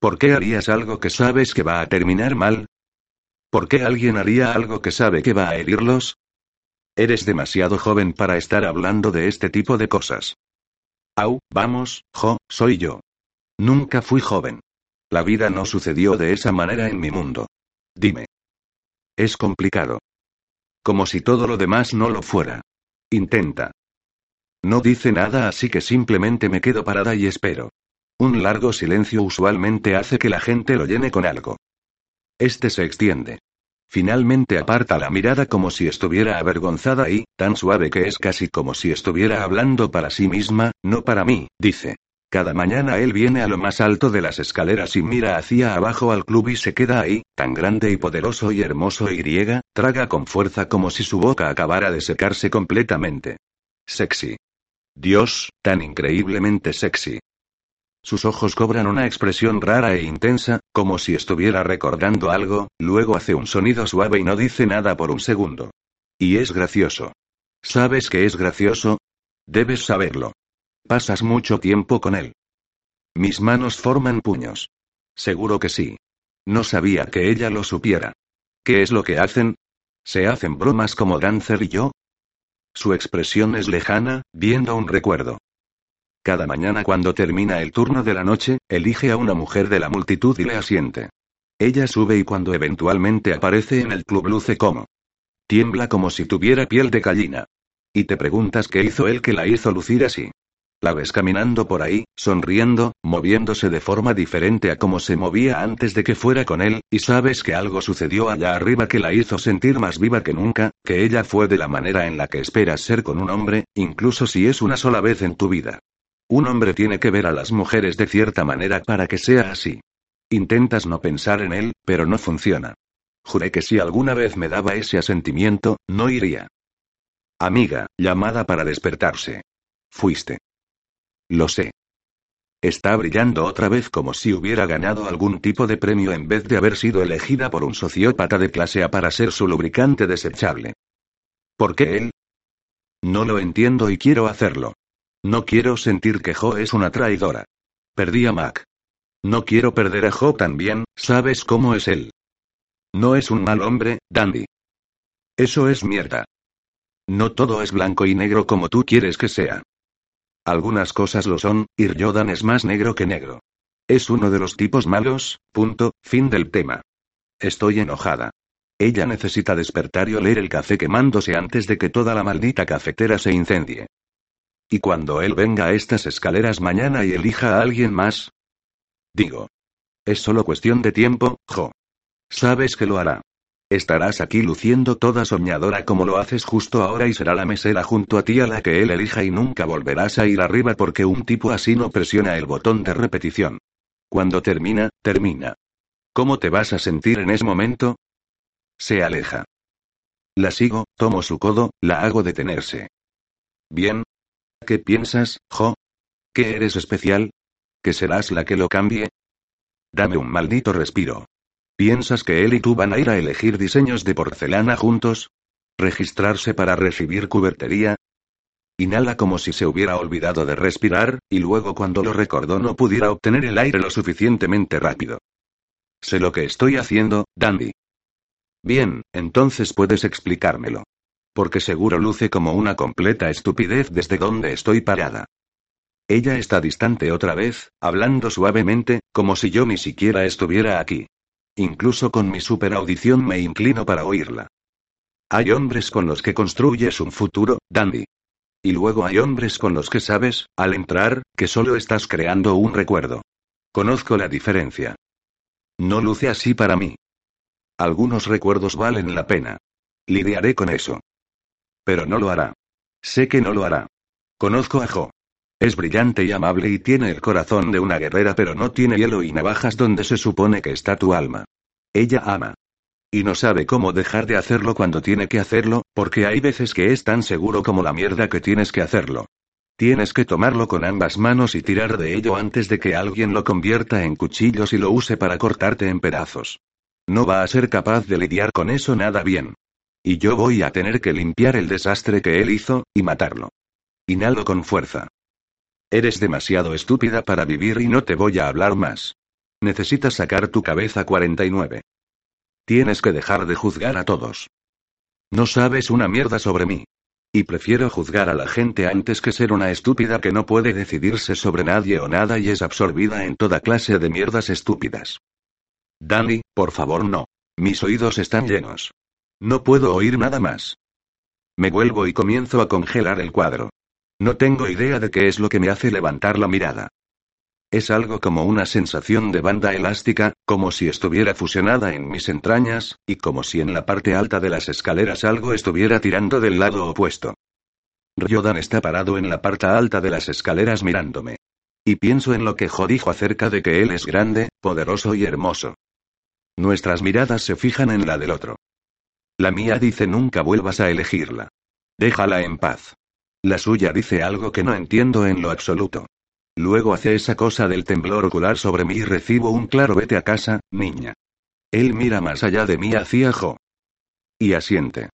¿Por qué harías algo que sabes que va a terminar mal? ¿Por qué alguien haría algo que sabe que va a herirlos? Eres demasiado joven para estar hablando de este tipo de cosas. Au, vamos, Jo, soy yo. Nunca fui joven. La vida no sucedió de esa manera en mi mundo. Dime. Es complicado. como si todo lo demás no lo fuera. Intenta. No dice nada así que simplemente me quedo parada y espero. Un largo silencio usualmente hace que la gente lo llene con algo. Este se extiende. Finalmente aparta la mirada como si estuviera avergonzada y, tan suave que es casi como si estuviera hablando para sí misma, no para mí, dice. Cada mañana él viene a lo más alto de las escaleras y mira hacia abajo al club y se queda ahí, tan grande y poderoso y hermoso y griega, traga con fuerza como si su boca acabara de secarse completamente. Sexy. Dios, tan increíblemente sexy. Sus ojos cobran una expresión rara e intensa, como si estuviera recordando algo, luego hace un sonido suave y no dice nada por un segundo. Y es gracioso. ¿Sabes que es gracioso? Debes saberlo. Pasas mucho tiempo con él. Mis manos forman puños. Seguro que sí. No sabía que ella lo supiera. ¿Qué es lo que hacen? ¿Se hacen bromas como Dancer y yo? Su expresión es lejana, viendo un recuerdo. Cada mañana cuando termina el turno de la noche, elige a una mujer de la multitud y le asiente. Ella sube y cuando eventualmente aparece en el club luce como. Tiembla como si tuviera piel de gallina. Y te preguntas qué hizo él que la hizo lucir así. La ves caminando por ahí, sonriendo, moviéndose de forma diferente a como se movía antes de que fuera con él, y sabes que algo sucedió allá arriba que la hizo sentir más viva que nunca, que ella fue de la manera en la que esperas ser con un hombre, incluso si es una sola vez en tu vida. Un hombre tiene que ver a las mujeres de cierta manera para que sea así. Intentas no pensar en él, pero no funciona. Juré que si alguna vez me daba ese asentimiento, no iría. Amiga, llamada para despertarse. Fuiste. Lo sé. Está brillando otra vez como si hubiera ganado algún tipo de premio en vez de haber sido elegida por un sociópata de clase A para ser su lubricante desechable. ¿Por qué él? No lo entiendo y quiero hacerlo. No quiero sentir que Jo es una traidora. Perdí a Mac. No quiero perder a Jo también, ¿sabes cómo es él? No es un mal hombre, Dandy. Eso es mierda. No todo es blanco y negro como tú quieres que sea. Algunas cosas lo son, y Jordan es más negro que negro. Es uno de los tipos malos, punto, fin del tema. Estoy enojada. Ella necesita despertar y oler el café quemándose antes de que toda la maldita cafetera se incendie. ¿Y cuando él venga a estas escaleras mañana y elija a alguien más? Digo. Es solo cuestión de tiempo, Jo. Sabes que lo hará. Estarás aquí luciendo toda soñadora como lo haces justo ahora y será la mesera junto a ti a la que él elija y nunca volverás a ir arriba porque un tipo así no presiona el botón de repetición. Cuando termina, termina. ¿Cómo te vas a sentir en ese momento? Se aleja. La sigo, tomo su codo, la hago detenerse. Bien, ¿Qué piensas, Jo? ¿Que eres especial? ¿Que serás la que lo cambie? Dame un maldito respiro. ¿Piensas que él y tú van a ir a elegir diseños de porcelana juntos? ¿Registrarse para recibir cubertería? Inhala como si se hubiera olvidado de respirar, y luego cuando lo recordó no pudiera obtener el aire lo suficientemente rápido. Sé lo que estoy haciendo, Dandy. Bien, entonces puedes explicármelo porque seguro luce como una completa estupidez desde donde estoy parada. Ella está distante otra vez, hablando suavemente, como si yo ni siquiera estuviera aquí. Incluso con mi superaudición me inclino para oírla. Hay hombres con los que construyes un futuro, Dandy. Y luego hay hombres con los que sabes, al entrar, que solo estás creando un recuerdo. Conozco la diferencia. No luce así para mí. Algunos recuerdos valen la pena. Lidiaré con eso. Pero no lo hará. Sé que no lo hará. Conozco a Jo. Es brillante y amable y tiene el corazón de una guerrera, pero no tiene hielo y navajas donde se supone que está tu alma. Ella ama. Y no sabe cómo dejar de hacerlo cuando tiene que hacerlo, porque hay veces que es tan seguro como la mierda que tienes que hacerlo. Tienes que tomarlo con ambas manos y tirar de ello antes de que alguien lo convierta en cuchillos y lo use para cortarte en pedazos. No va a ser capaz de lidiar con eso nada bien. Y yo voy a tener que limpiar el desastre que él hizo, y matarlo. Inhalo con fuerza. Eres demasiado estúpida para vivir y no te voy a hablar más. Necesitas sacar tu cabeza 49. Tienes que dejar de juzgar a todos. No sabes una mierda sobre mí. Y prefiero juzgar a la gente antes que ser una estúpida que no puede decidirse sobre nadie o nada y es absorbida en toda clase de mierdas estúpidas. Danny, por favor no. Mis oídos están llenos. No puedo oír nada más. Me vuelvo y comienzo a congelar el cuadro. No tengo idea de qué es lo que me hace levantar la mirada. Es algo como una sensación de banda elástica, como si estuviera fusionada en mis entrañas, y como si en la parte alta de las escaleras algo estuviera tirando del lado opuesto. Ryodan está parado en la parte alta de las escaleras mirándome. Y pienso en lo que Jo dijo acerca de que él es grande, poderoso y hermoso. Nuestras miradas se fijan en la del otro. La mía dice nunca vuelvas a elegirla. Déjala en paz. La suya dice algo que no entiendo en lo absoluto. Luego hace esa cosa del temblor ocular sobre mí y recibo un claro vete a casa, niña. Él mira más allá de mí hacia Jo. Y asiente.